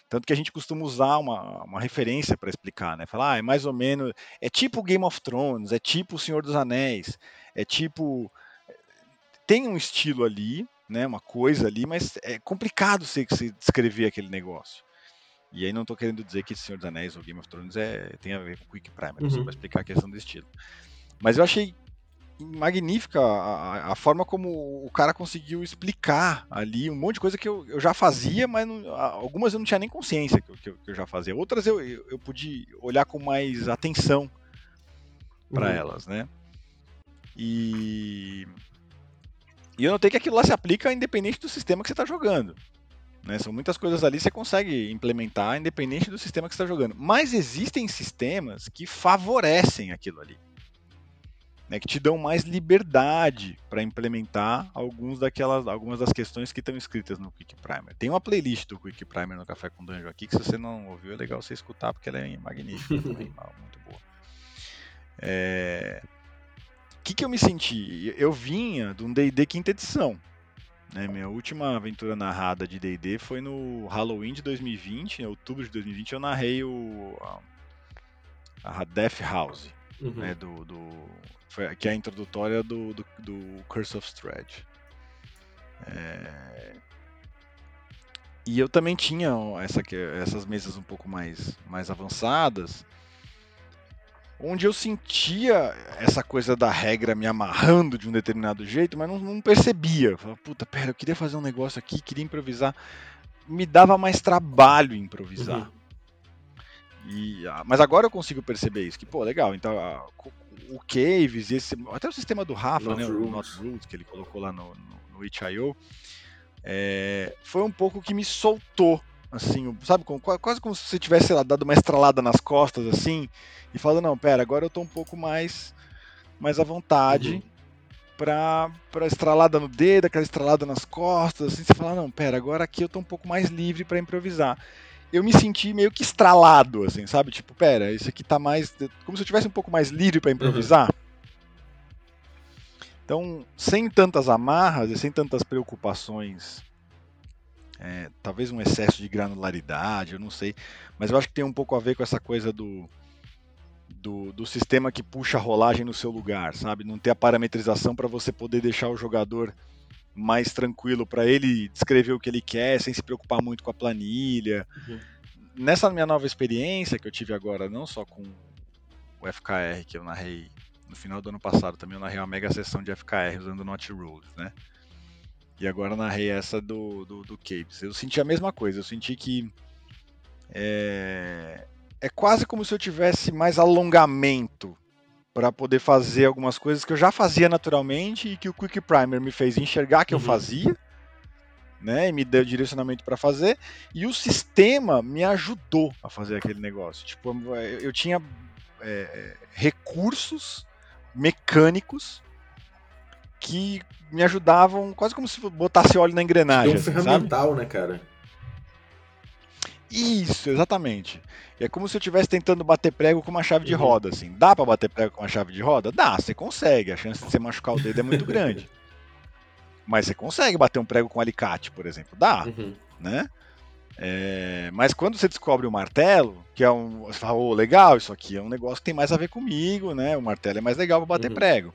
Speaker 1: Tanto que a gente costuma usar uma, uma referência para explicar, né? Falar, ah, é mais ou menos. É tipo Game of Thrones, é tipo O Senhor dos Anéis, é tipo. Tem um estilo ali, né? Uma coisa ali, mas é complicado você, você descrever aquele negócio. E aí não estou querendo dizer que Senhor dos Anéis ou Game of Thrones é, tem a ver com Quick Primer, uhum. só para explicar a questão do estilo. Mas eu achei magnífica a, a, forma como o cara conseguiu explicar ali um monte de coisa que eu, eu já fazia, mas não, algumas eu não tinha nem consciência que eu, que eu, que eu já fazia. Outras eu, eu, eu, pude olhar com mais atenção para uhum. elas, né? E, e eu notei que aquilo lá se aplica independente do sistema que você está jogando. Né? São muitas coisas ali que você consegue implementar independente do sistema que você está jogando. Mas existem sistemas que favorecem aquilo ali né, que te dão mais liberdade para implementar alguns daquelas, algumas das questões que estão escritas no Quick Primer. Tem uma playlist do Quick Primer no Café com Dungeon aqui que se você não ouviu é legal você escutar porque ela é magnífica também, muito boa. É... O que, que eu me senti? Eu vinha de um D&D quinta edição. Né, minha última aventura narrada de D&D foi no Halloween de 2020, em outubro de 2020 eu narrei o a, a Death House, uhum. né, do, do foi, que é a introdutória do, do, do Curse of Strahd. É... E eu também tinha essa, essas mesas um pouco mais, mais avançadas, onde eu sentia essa coisa da regra me amarrando de um determinado jeito, mas não, não percebia. Eu falava, puta, pera, eu queria fazer um negócio aqui, queria improvisar. Me dava mais trabalho improvisar. Uhum. E, ah, mas agora eu consigo perceber isso, que, pô, legal, então a, o Caves, esse, até o sistema do Rafa, Not né, Rules. o Not Rules, que ele colocou lá no, no, no é, foi um pouco que me soltou, assim, sabe, como, quase como se você tivesse lá, dado uma estralada nas costas, assim, e falando, não, pera, agora eu tô um pouco mais, mais à vontade, uhum. pra, pra estralada no dedo, aquela estralada nas costas, assim, você fala, não, pera, agora aqui eu tô um pouco mais livre para improvisar eu me senti meio que estralado, assim, sabe? Tipo, pera, isso aqui tá mais. Como se eu tivesse um pouco mais livre para improvisar. Uhum. Então, sem tantas amarras e sem tantas preocupações, é, talvez um excesso de granularidade, eu não sei, mas eu acho que tem um pouco a ver com essa coisa do, do, do sistema que puxa a rolagem no seu lugar, sabe? Não ter a parametrização para você poder deixar o jogador mais tranquilo para ele descrever o que ele quer, sem se preocupar muito com a planilha. Uhum. Nessa minha nova experiência que eu tive agora, não só com o FKR que eu narrei no final do ano passado, também eu narrei uma mega sessão de FKR usando Not Rules, né? E agora narrei essa do, do, do Caves. Eu senti a mesma coisa, eu senti que é, é quase como se eu tivesse mais alongamento para poder fazer algumas coisas que eu já fazia naturalmente e que o Quick Primer me fez enxergar que uhum. eu fazia, né, e me deu direcionamento para fazer, e o sistema me ajudou a fazer aquele negócio. Tipo, eu tinha é, é, recursos mecânicos que me ajudavam quase como se botasse óleo na engrenagem. É um
Speaker 3: ferramental, sabe? né, cara?
Speaker 1: Isso, exatamente. É como se eu estivesse tentando bater prego com uma chave de uhum. roda, assim. Dá para bater prego com uma chave de roda? Dá, você consegue. A chance de você machucar o dedo é muito grande. Mas você consegue bater um prego com um alicate, por exemplo. Dá, uhum. né? É, mas quando você descobre o martelo, que é um. Você fala, oh, legal, isso aqui é um negócio que tem mais a ver comigo, né? O martelo é mais legal para bater uhum. prego.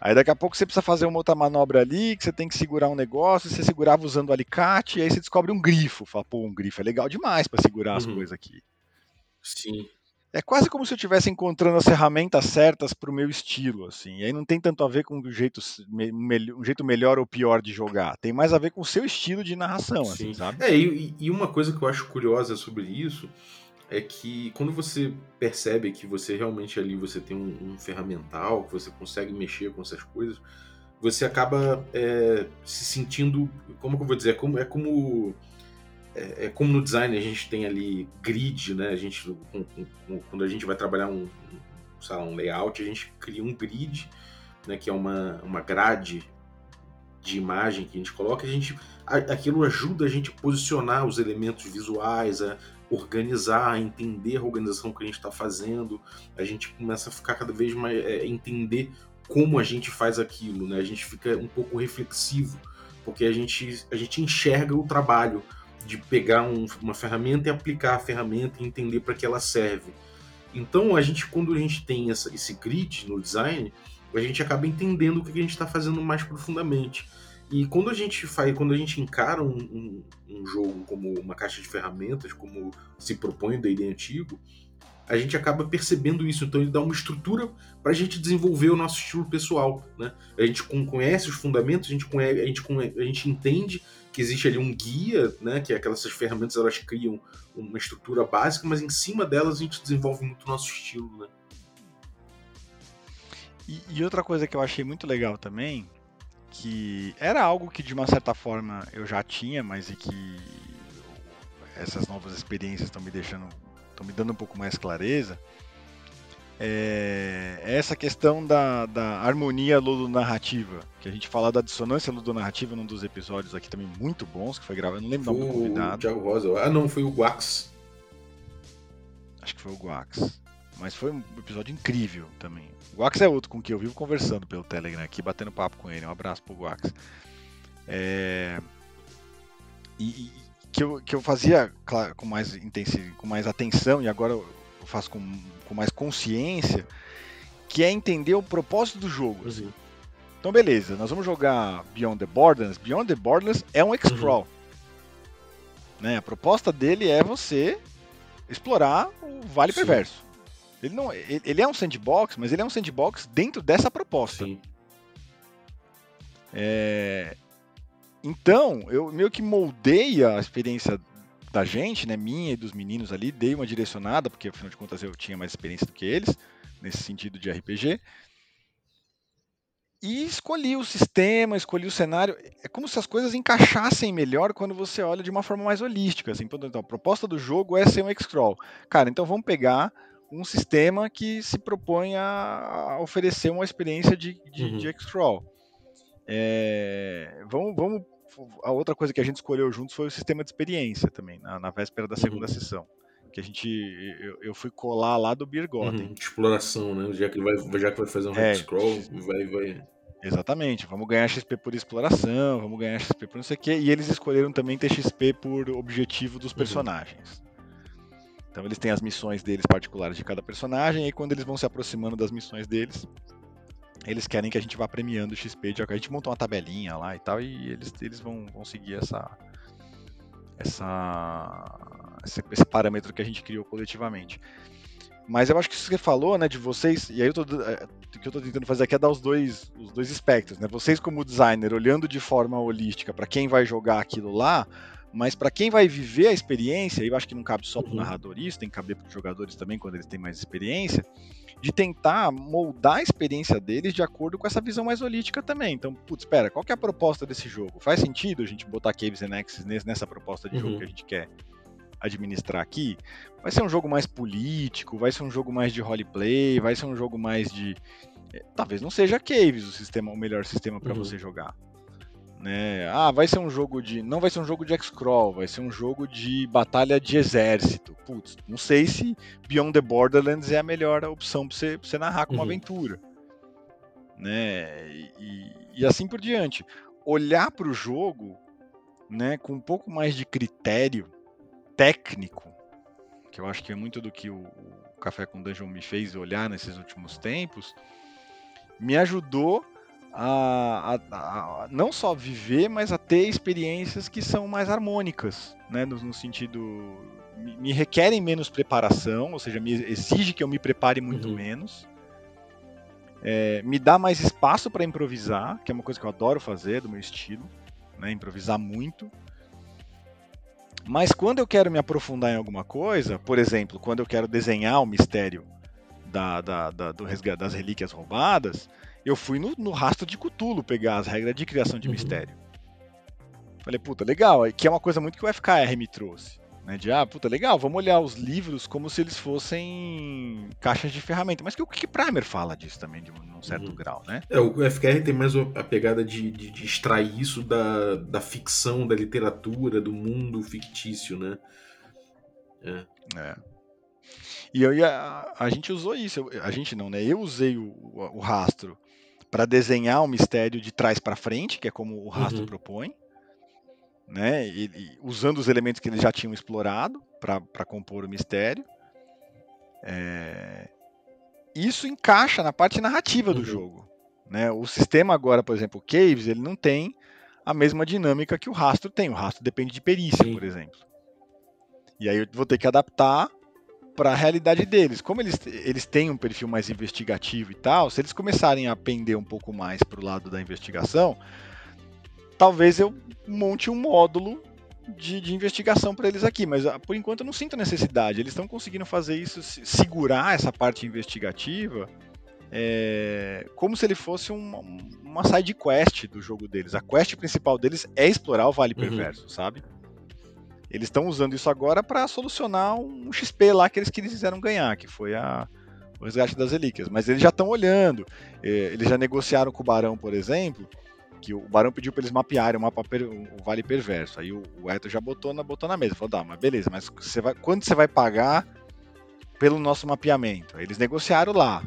Speaker 1: Aí daqui a pouco você precisa fazer uma outra manobra ali, que você tem que segurar um negócio, você segurava usando o alicate, e aí você descobre um grifo. Fala, pô, um grifo é legal demais para segurar uhum. as coisas aqui.
Speaker 3: Sim.
Speaker 1: É quase como se eu estivesse encontrando as ferramentas certas para o meu estilo, assim. E aí não tem tanto a ver com um jeito, um jeito melhor ou pior de jogar. Tem mais a ver com o seu estilo de narração, assim, Sim. assim, sabe?
Speaker 3: É, e, e uma coisa que eu acho curiosa sobre isso é que quando você percebe que você realmente ali você tem um, um ferramental, que você consegue mexer com essas coisas, você acaba é, se sentindo, como que eu vou dizer, é como, é como é, é, como no design a gente tem ali grid, né? A gente, com, com, quando a gente vai trabalhar um, um, um layout, a gente cria um grid, né? Que é uma, uma grade de imagem que a gente coloca, a gente, aquilo ajuda a gente a posicionar os elementos visuais, a organizar, entender a organização que a gente está fazendo, a gente começa a ficar cada vez mais é, entender como a gente faz aquilo, né? A gente fica um pouco reflexivo, porque a gente, a gente enxerga o trabalho de pegar um, uma ferramenta e aplicar a ferramenta e entender para que ela serve. Então, a gente, quando a gente tem essa, esse grid no design, a gente acaba entendendo o que a gente está fazendo mais profundamente. E quando a gente faz, quando a gente encara um, um, um, jogo como uma caixa de ferramentas, como se propõe o D&D antigo, a gente acaba percebendo isso. Então ele dá uma estrutura para a gente desenvolver o nosso estilo pessoal, né? A gente conhece os fundamentos, a gente, conhece, a gente, a gente entende que existe ali um guia, né? Que é aquelas ferramentas elas criam uma estrutura básica, mas em cima delas a gente desenvolve muito o nosso estilo, né?
Speaker 1: E, e outra coisa que eu achei muito legal também, que era algo que de uma certa forma eu já tinha, mas e que essas novas experiências estão me deixando, estão me dando um pouco mais clareza, é, é essa questão da, da harmonia ludonarrativa, que a gente fala da dissonância ludonarrativa num dos episódios aqui também muito bons, que foi gravado, não lembro o nome do convidado.
Speaker 3: O Thiago Rosa. Ah, não, foi o Guax.
Speaker 1: Acho que foi o Guax. Mas foi um episódio incrível também. O Guax é outro com quem eu vivo conversando pelo Telegram aqui, batendo papo com ele. Um abraço pro Guax. É... E, e, que, eu, que eu fazia claro, com mais intensidade, com mais atenção, e agora eu faço com, com mais consciência, que é entender o propósito do jogo. Assim. Então, beleza, nós vamos jogar Beyond the Borderlands. Beyond the Borderlands é um X-Crawl. Uhum. Né? A proposta dele é você explorar o Vale Sim. Perverso. Ele, não, ele, ele, é um sandbox, mas ele é um sandbox dentro dessa proposta. Sim. É, então, eu meio que moldei a experiência da gente, né, minha e dos meninos ali, dei uma direcionada, porque afinal de contas eu tinha mais experiência do que eles, nesse sentido de RPG. E escolhi o sistema, escolhi o cenário. É como se as coisas encaixassem melhor quando você olha de uma forma mais holística. Assim. Então, a proposta do jogo é ser um X-Crawl. Cara, então vamos pegar um sistema que se propõe a, oferecer uma experiência de, de, uhum. de X-Crawl. É, vamos, vamos, a outra coisa que a gente escolheu juntos foi o sistema de experiência também, na, na véspera da segunda uhum. sessão. Que a gente. Eu, eu, fui colar lá do Beer Garden.
Speaker 3: Uhum, exploração, né? Já que, vai, já que vai fazer um é, scroll, vai, vai.
Speaker 1: Exatamente, vamos ganhar XP por exploração, vamos ganhar XP por não sei o quê, e eles escolheram também ter XP por objetivo dos uhum. Então eles têm as missões deles particulares de cada personagem, e quando eles vão se aproximando das missões deles, eles querem que a gente vá premiando o XP. De... A gente monta uma tabelinha lá e tal, e eles, eles vão, vão seguir essa, essa, esse, esse parâmetro que a gente criou coletivamente. Mas eu acho que isso que você falou, né, de vocês, e aí eu tô, é, o que eu estou tentando fazer aqui é dar os dois, os dois espectros, né? Vocês como designer olhando de forma holística para quem vai jogar aquilo lá, mas para quem vai viver a experiência, eu acho que não cabe só para o uhum. narrador isso, tem que caber para os jogadores também quando eles têm mais experiência, de tentar moldar a experiência deles de acordo com essa visão mais holística também. Então, putz, espera, qual que é a proposta desse jogo? Faz sentido a gente botar Caves and Axes nessa proposta de uhum. jogo que a gente quer administrar aqui? Vai ser um jogo mais político, vai ser um jogo mais de roleplay, vai ser um jogo mais de... Eh, talvez não seja Caves o sistema, o melhor sistema para uhum. você jogar né? Ah, vai ser um jogo de. Não vai ser um jogo de X-Crawl, vai ser um jogo de batalha de exército. Putz, não sei se Beyond the Borderlands é a melhor opção pra você, pra você narrar como uhum. aventura. Né? E, e, assim por diante. Olhar para o jogo né, com um pouco mais de critério técnico, que eu acho que é muito do que o, o Café com Dungeon me fez olhar nesses últimos tempos, me ajudou a, a, a, não só viver, mas a ter experiências que são mais harmônicas, né? No, no sentido me, me, requerem menos preparação, ou seja, me exige que eu me prepare muito uhum. menos. É, me dá mais espaço para improvisar, que é uma coisa que eu adoro fazer, do meu estilo, né? Improvisar muito. Mas quando eu quero me aprofundar em alguma coisa, por exemplo, quando eu quero desenhar o mistério da, da, da, do das relíquias roubadas, eu fui no, no rastro de Cutulo pegar as regras de criação de uhum. mistério. Falei, puta, legal, que é uma coisa muito que o FKR me trouxe. Né, de, ah, puta, legal, vamos olhar os livros como se eles fossem caixas de ferramenta. Mas que o que Primer fala disso também, de um certo uhum. grau, né?
Speaker 3: É, o FKR tem mais a pegada de, de, de, extrair isso da, da ficção, da literatura, do mundo fictício, né?
Speaker 1: É. é. E eu, a, a gente usou isso, a gente não, né? Eu usei o, o rastro para desenhar o mistério de trás para frente, que é como o rastro uhum. propõe né? E, e, usando os elementos que eles já tinham explorado para compor o mistério. É... Isso encaixa na parte narrativa do uhum. jogo. Né? O sistema agora, por exemplo, o Caves, ele não tem a mesma dinâmica que o rastro tem. O rastro depende de perícia, Sim. por exemplo. E aí eu vou ter que adaptar para a realidade deles. Como eles, eles têm um perfil mais investigativo e tal, se eles começarem a pender um pouco mais para o lado da investigação, talvez eu monte um módulo de, de investigação para eles aqui, mas ah, por enquanto eu não sinto necessidade. Eles estão conseguindo fazer isso, segurar essa parte investigativa, é, como se ele fosse uma, uma side quest do jogo deles. A quest principal deles é explorar o Vale uhum. Perverso, sabe? Eles estão usando isso agora para solucionar um XP lá que eles quiseram ganhar, que foi a, o resgate das relíquias. Mas eles já estão olhando, é, eles já negociaram com o Barão, por exemplo, que o Barão pediu para eles mapearem o mapa per, o Vale Perverso. Aí o, o Eto já botou na, botou na mesa, falou, dá, mas beleza, mas você vai, quanto você vai pagar pelo nosso mapeamento? Aí eles negociaram lá.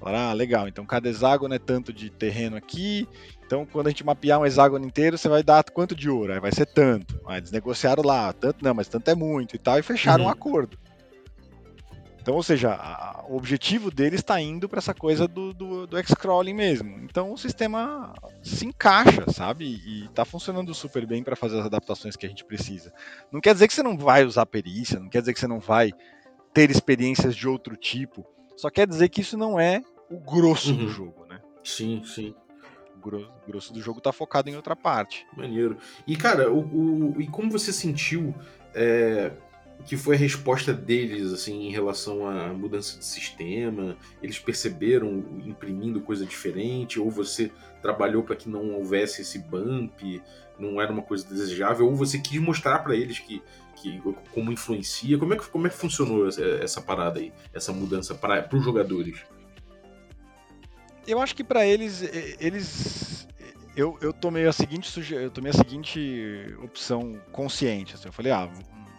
Speaker 1: Falaram, ah, legal, então cada hexágono é tanto de terreno aqui, então quando a gente mapear um hexágono inteiro, você vai dar quanto de ouro? Aí vai ser tanto. Aí eles negociaram lá, tanto não, mas tanto é muito e tal, e fecharam uhum. um acordo. Então, ou seja, a, o objetivo dele está indo para essa coisa do, do, do X-Crawling mesmo. Então o sistema se encaixa, sabe? E está funcionando super bem para fazer as adaptações que a gente precisa. Não quer dizer que você não vai usar perícia, não quer dizer que você não vai ter experiências de outro tipo. Só quer dizer que isso não é o grosso uhum. do jogo, né?
Speaker 3: Sim, sim.
Speaker 1: Grosso, grosso do jogo está focado em outra parte.
Speaker 3: Maneiro. E, cara, o, o e como você sentiu. É que foi a resposta deles assim em relação à mudança de sistema? Eles perceberam imprimindo coisa diferente ou você trabalhou para que não houvesse esse bump, não era uma coisa desejável ou você quis mostrar para eles que, que como influencia? Como é que como é que funcionou essa, essa parada aí, essa mudança para os jogadores?
Speaker 1: Eu acho que para eles eles eu, eu tomei a seguinte eu tomei a seguinte opção consciente. Assim, eu falei, ah,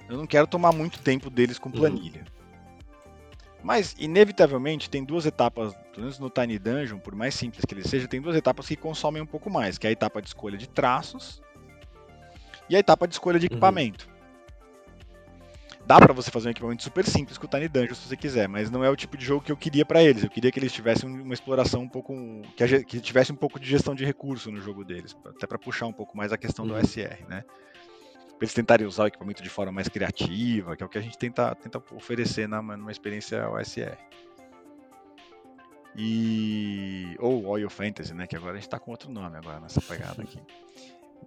Speaker 1: eu não quero tomar muito tempo deles com uhum. planilha. Uhum. Mas, inevitavelmente, tem duas etapas, pelo menos no Tiny Dungeon, por mais simples que ele seja, tem duas etapas que consomem um pouco mais, que é a etapa de escolha de traços e a etapa de escolha de uhum. equipamento. Dá para você fazer um equipamento super simples com o Tiny Dungeon se você quiser, mas não é o tipo de jogo que eu queria para eles. Eu queria que eles tivessem uma exploração um pouco. que, que tivesse um pouco de gestão de recurso no jogo deles, até para puxar um pouco mais a questão uhum. do OSR, né? para eles tentarem usar o equipamento de forma mais criativa, que é o que a gente tenta, tenta oferecer na, numa experiência OSR. E. Ou Oil Fantasy, né? Que agora a gente está com outro nome agora nessa pegada aqui.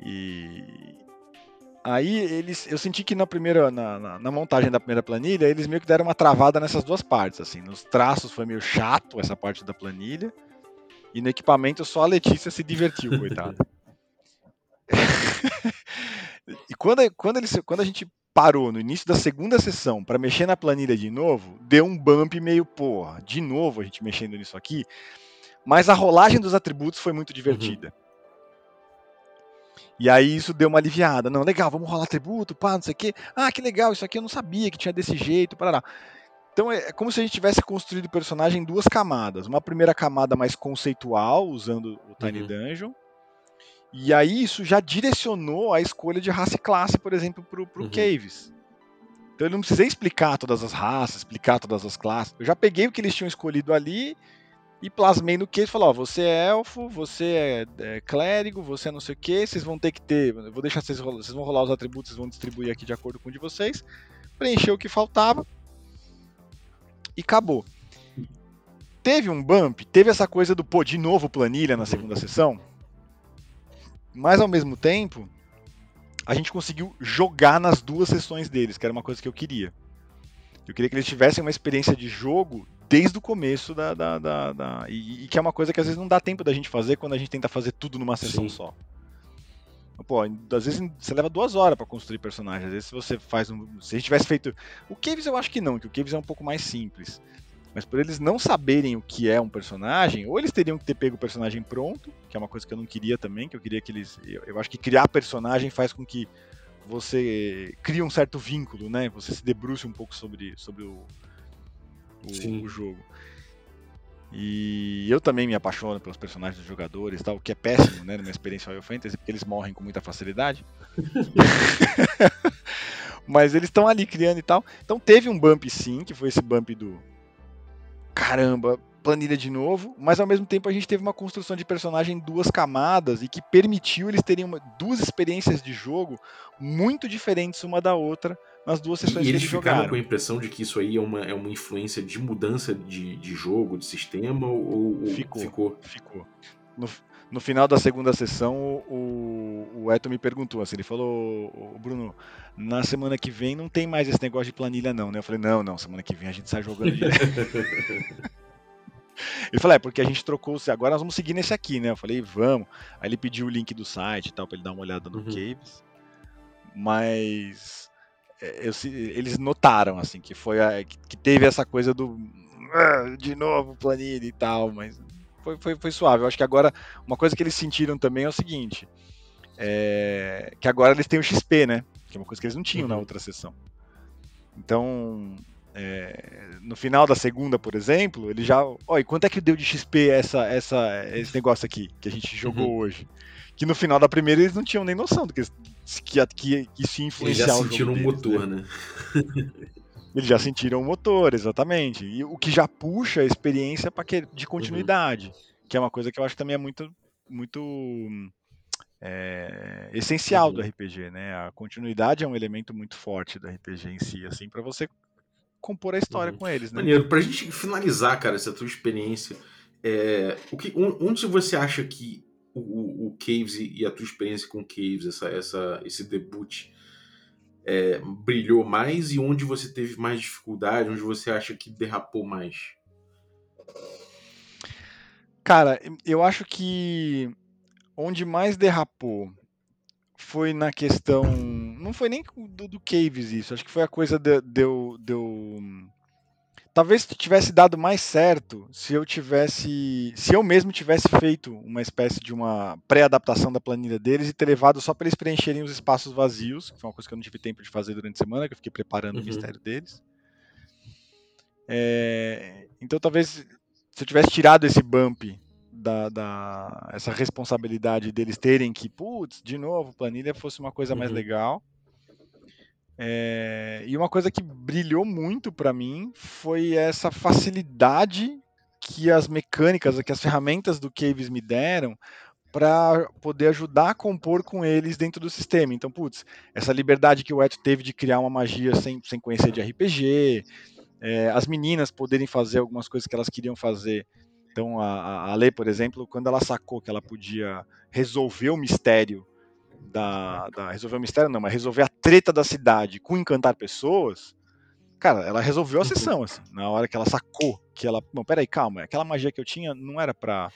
Speaker 1: E. Aí eles. Eu senti que na primeira. Na, na, na, montagem da primeira planilha, eles meio que deram uma travada nessas duas partes. assim. Nos traços foi meio chato essa parte da planilha. E no equipamento só a Letícia se divertiu, coitada. E quando, quando, ele, quando a gente parou no início da segunda sessão para mexer na planilha de novo, deu um bump meio, porra, de novo a gente mexendo nisso aqui. Mas a rolagem dos atributos foi muito divertida. Uhum. E aí isso deu uma aliviada. Não, legal, vamos rolar atributo, pá, não sei o quê. Ah, que legal, isso aqui eu não sabia que tinha desse jeito, parará. Então é, é como se a gente tivesse construído o personagem em duas camadas. Uma primeira camada mais conceitual, usando o Tiny uhum. Dungeon, e aí isso já direcionou a escolha de raça e classe, por exemplo, para o uhum. Caves. Então eu não precisei explicar todas as raças, explicar todas as classes. Eu já peguei o que eles tinham escolhido ali e plasmei no Caves. Falei, ó, você é elfo, você é, é, clérigo, você é não sei o que, vocês vão ter que ter. Eu vou deixar vocês rolar, vocês vão rolar os atributos, vocês vão distribuir aqui de acordo com o de vocês. Preencher o que faltava e acabou. Teve um bump, teve essa coisa do pô, de novo planilha na segunda sessão mas ao mesmo tempo, a gente conseguiu jogar nas duas sessões deles, que era uma coisa que eu queria. Eu queria que eles tivessem uma experiência de jogo desde o começo da. da, da, da... E, e, que é uma coisa que às vezes não dá tempo da gente fazer quando a gente tenta fazer tudo numa sessão Sim. só. Pô, às vezes você leva duas horas para construir personagem. Às vezes se você faz um. Se a gente tivesse feito. O Caves eu acho que não, que o Caves é um pouco mais simples. Mas por eles não saberem o que é um personagem, ou eles teriam que ter pego o personagem pronto, que é uma coisa que eu não queria também, que eu queria que eles. Eu, eu acho que criar personagem faz com que você crie um certo vínculo, né? Você se debruce um pouco sobre, sobre o, o, o jogo. E eu também me apaixono pelos personagens dos jogadores, tal, o que é péssimo, né, na minha experiência Royal Fantasy, porque eles morrem com muita facilidade. Mas eles estão ali criando e tal. Então teve um bump sim, que foi esse bump do caramba, planilha de novo, mas ao mesmo tempo a gente teve uma construção de personagem em duas camadas e que permitiu eles terem uma, duas experiências de jogo muito diferentes uma da outra nas duas sessões
Speaker 3: e eles
Speaker 1: que
Speaker 3: eles
Speaker 1: ficaram
Speaker 3: com a impressão de que isso aí é uma, é uma influência de mudança de, de jogo, de sistema, ou, ou
Speaker 1: ficou,
Speaker 3: ficou?
Speaker 1: Ficou. No, no final da segunda sessão, o, o Eto me perguntou assim, ele falou, Bruno, na semana que vem não tem mais esse negócio de planilha não, né? Eu falei, não, não, semana que vem a gente sai jogando direto. Ele falou, é, porque a gente trocou, agora nós vamos seguir nesse aqui, né? Eu falei, vamos. Aí ele pediu o link do site e tal, pra ele dar uma olhada no uhum. Caves. Mas eu, eles notaram, assim, que foi a, que teve essa coisa do ah, de novo planilha e tal, mas foi, foi, foi suave. Eu acho que agora, uma coisa que eles sentiram também é o seguinte, é, que agora eles têm o XP, né? Que é uma coisa que eles não tinham uhum. na outra sessão. Então, é, no final da segunda, por exemplo, ele já. Olha, quanto é que deu de XP essa, essa, esse negócio aqui que a gente jogou uhum. hoje? Que no final da primeira eles não tinham nem noção do que, que, que, que influenciar
Speaker 3: eles já sentiram o motor,
Speaker 1: né? né? eles já sentiram o motor, exatamente. E o que já puxa a experiência para que, de continuidade, uhum. que é uma coisa que eu acho que também é muito, muito é, essencial uhum. do RPG, né? A continuidade é um elemento muito forte do RPG em si, assim, para você compor a história uhum. com eles, né?
Speaker 3: Maneiro. Pra gente finalizar, cara, essa tua experiência, é, o que, onde você acha que o, o, Caves e a tua experiência com Caves, essa, essa, esse debut, é, brilhou mais e onde você teve mais dificuldade, onde você acha que derrapou mais?
Speaker 1: Cara, eu acho que onde mais derrapou foi na questão não foi nem do, do Caves isso, acho que foi a coisa de, de, eu, de eu talvez tivesse dado mais certo se eu tivesse, se eu mesmo tivesse feito uma espécie de uma pré-adaptação da planilha deles e ter levado só para eles preencherem os espaços vazios, que foi uma coisa que eu não tive tempo de fazer durante a semana, que eu fiquei preparando uhum. o mistério deles. É, então talvez se eu tivesse tirado esse bump da, da, essa responsabilidade deles terem que, putz, de novo, planilha fosse uma coisa uhum. mais legal. É, e uma coisa que brilhou muito para mim foi essa facilidade que as mecânicas, que as ferramentas do Caves me deram para poder ajudar a compor com eles dentro do sistema. Então, putz, essa liberdade que o Eto teve de criar uma magia sem, sem conhecer de RPG, é, as meninas poderem fazer algumas coisas que elas queriam fazer. Então, a, a por exemplo, quando ela sacou que ela podia resolver o mistério da, da, resolver o mistério, não, mas resolver a treta da cidade com encantar pessoas, cara, ela resolveu a uhum. sessão, assim, na hora que ela sacou que ela. Não, peraí, calma, aquela magia que eu tinha não era pra,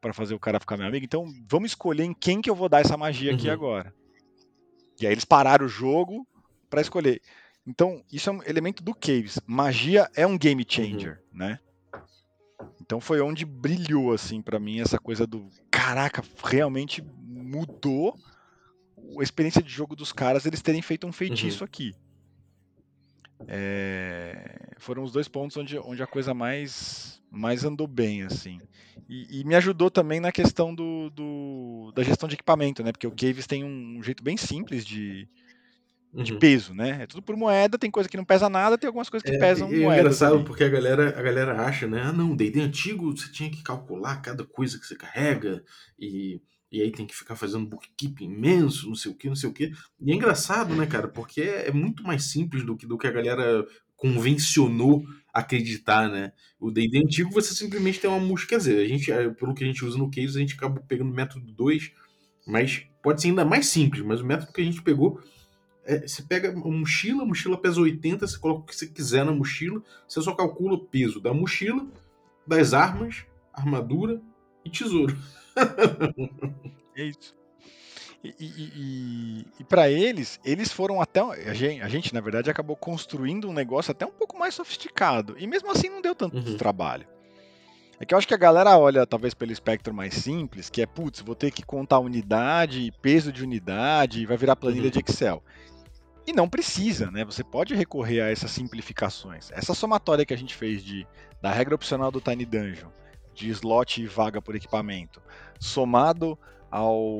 Speaker 1: pra fazer o cara ficar meu amigo, então vamos escolher em quem que eu vou dar essa magia aqui uhum. agora. E aí eles pararam o jogo para escolher. Então, isso é um elemento do Caves. Magia é um game changer, uhum. né? Então foi onde brilhou, assim, para mim, essa coisa do caraca, realmente mudou a experiência de jogo dos caras eles terem feito um feitiço uhum. aqui. É, foram os dois pontos onde, onde a coisa mais, mais andou bem, assim. E, e me ajudou também na questão do, do, da gestão de equipamento, né? Porque o Caves tem um, um jeito bem simples de, de uhum. peso, né? É tudo por moeda, tem coisa que não pesa nada, tem algumas coisas que é, pesam
Speaker 3: é
Speaker 1: moedas. É
Speaker 3: engraçado porque a galera, a galera acha, né? Ah, não, D&D antigo você tinha que calcular cada coisa que você carrega e e aí tem que ficar fazendo bookkeeping imenso, não sei o que, não sei o que. E é engraçado, né, cara, porque é, é muito mais simples do que, do que a galera convencionou acreditar, né? O D&D antigo você simplesmente tem uma música, quer dizer, a gente, é, pelo que a gente usa no case, a gente acaba pegando o método 2, mas pode ser ainda mais simples, mas o método que a gente pegou é, você pega uma mochila, a mochila pesa 80, você coloca o que você quiser na mochila, você só calcula o peso da mochila, das armas, armadura e tesouro.
Speaker 1: É isso. E, e, e, e para eles, eles foram até. A gente, a gente, na verdade, acabou construindo um negócio até um pouco mais sofisticado. E mesmo assim não deu tanto
Speaker 3: Uhum.
Speaker 1: trabalho. É que eu acho que a galera olha, talvez, pelo espectro mais simples, que é, putz, vou ter que contar unidade, peso de unidade, vai virar planilha
Speaker 3: Uhum.
Speaker 1: de Excel. E não precisa, né? Você pode recorrer a essas simplificações. Essa somatória que a gente fez de, da regra opcional do Tiny Dungeon, de slot e vaga por equipamento, somado ao,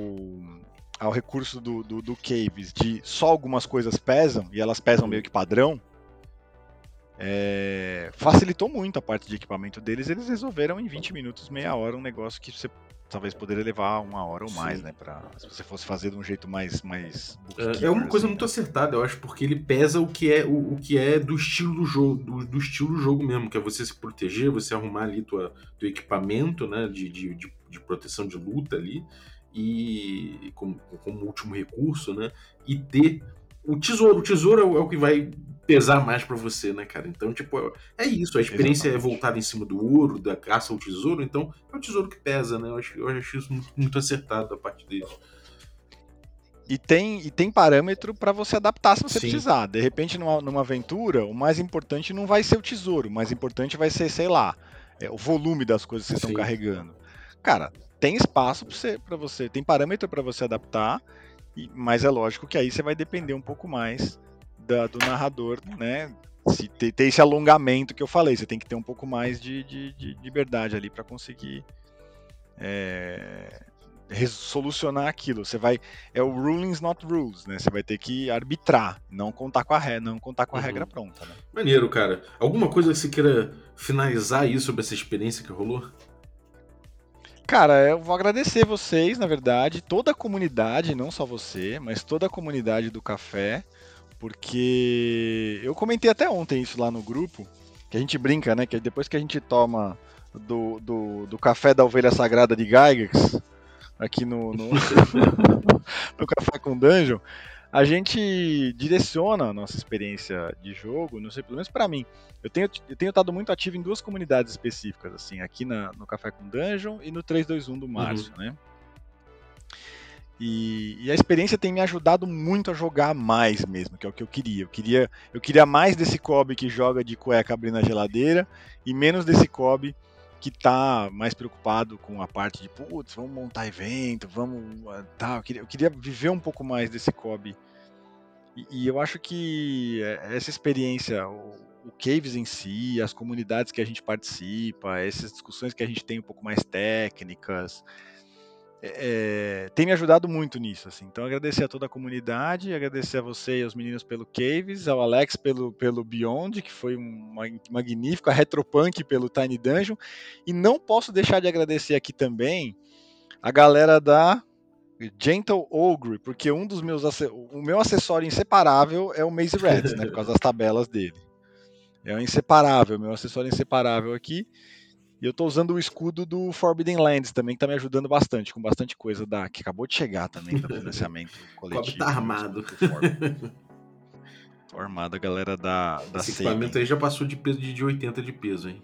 Speaker 1: ao recurso do, do, do Caves, de só algumas coisas pesam, e elas pesam meio que padrão, é, facilitou muito a parte de equipamento deles. Eles resolveram em 20 minutos, meia hora, um negócio que você talvez poderia levar uma hora ou mais,
Speaker 3: Sim.
Speaker 1: né? Pra, se você fosse fazer de um jeito mais. mais
Speaker 3: É, É uma
Speaker 1: bookkeeper,
Speaker 3: coisa
Speaker 1: assim,
Speaker 3: muito
Speaker 1: né?
Speaker 3: acertada, eu acho, porque ele pesa o que é o, o que é do estilo do jogo, do, do estilo do jogo mesmo, que é você se proteger, você arrumar ali tua, teu equipamento, né, de, de, de, de proteção de luta ali, e, e como, como último recurso, né, e ter o tesouro. O tesouro é o, é o que vai pesar mais pra você, né, cara? Então, tipo, é- é isso. A experiência é
Speaker 1: Exatamente.
Speaker 3: voltada em cima do ouro, da caça ao tesouro, então é o tesouro que pesa, né? Eu acho, eu acho isso muito, muito acertado da parte deles.
Speaker 1: E tem, e tem parâmetro para você adaptar se você
Speaker 3: Sim.
Speaker 1: precisar. De repente, numa, numa aventura, o mais importante não vai ser o tesouro, o mais importante vai ser, sei lá, é, o volume das coisas que vocês estão carregando. Cara, tem espaço para você, pra você, tem parâmetro para você adaptar, e- mas é lógico que aí você vai depender um pouco mais da- do narrador, né? Se ter, ter esse alongamento que eu falei, você tem que ter um pouco mais de, de, de liberdade ali para conseguir é, solucionar aquilo. Você vai é o rulings not rules, né? Você vai ter que arbitrar, não contar com a regra, não contar com a
Speaker 3: Uhum.
Speaker 1: regra pronta, né?
Speaker 3: Maneiro, cara. Alguma coisa que você queira finalizar aí sobre essa experiência que rolou?
Speaker 1: Cara, eu vou agradecer vocês, na verdade, toda a comunidade, não só você, mas toda a comunidade do café, porque eu comentei até ontem isso lá no grupo, que a gente brinca, né? Que depois que a gente toma do, do, do café da ovelha sagrada de Gygax, aqui no, no, no Café com Dungeon, a gente direciona a nossa experiência de jogo, não sei, pelo menos pra mim. Eu tenho, eu tenho estado muito ativo em duas comunidades específicas, assim, aqui na, no Café com Dungeon e no 321 do Márcio, né? E, e a experiência tem me ajudado muito a jogar mais mesmo, que é o que eu queria. Eu queria, eu queria mais desse Kobe que joga de cueca abrindo a geladeira e menos desse Kobe que tá mais preocupado com a parte de putz, vamos montar evento, vamos. Tá, eu, queria, eu queria viver um pouco mais desse Kobe. E, e eu acho que é, essa experiência, o, o Caves em si, as comunidades que a gente participa, essas discussões que a gente tem um pouco mais técnicas, é, tem me ajudado muito nisso. Assim. Então, agradecer a toda a comunidade, agradecer a você e aos meninos pelo Caves, ao Alex pelo, pelo Beyond, que foi um mag- magnífico, a Retropunk pelo Tiny Dungeon, e não posso deixar de agradecer aqui também a galera da Gentle Ogre, porque um dos meus o meu acessório inseparável é o Maze Rats, né, por causa das tabelas dele. É o inseparável, meu acessório inseparável aqui. E eu tô usando o escudo do Forbidden Lands também, que tá me ajudando bastante, com bastante coisa da que acabou de chegar também do financiamento coletivo.
Speaker 3: tá armado.
Speaker 1: Tô armado, a galera da, da
Speaker 3: Esse equipamento aí já passou de peso de de 80 de peso, hein?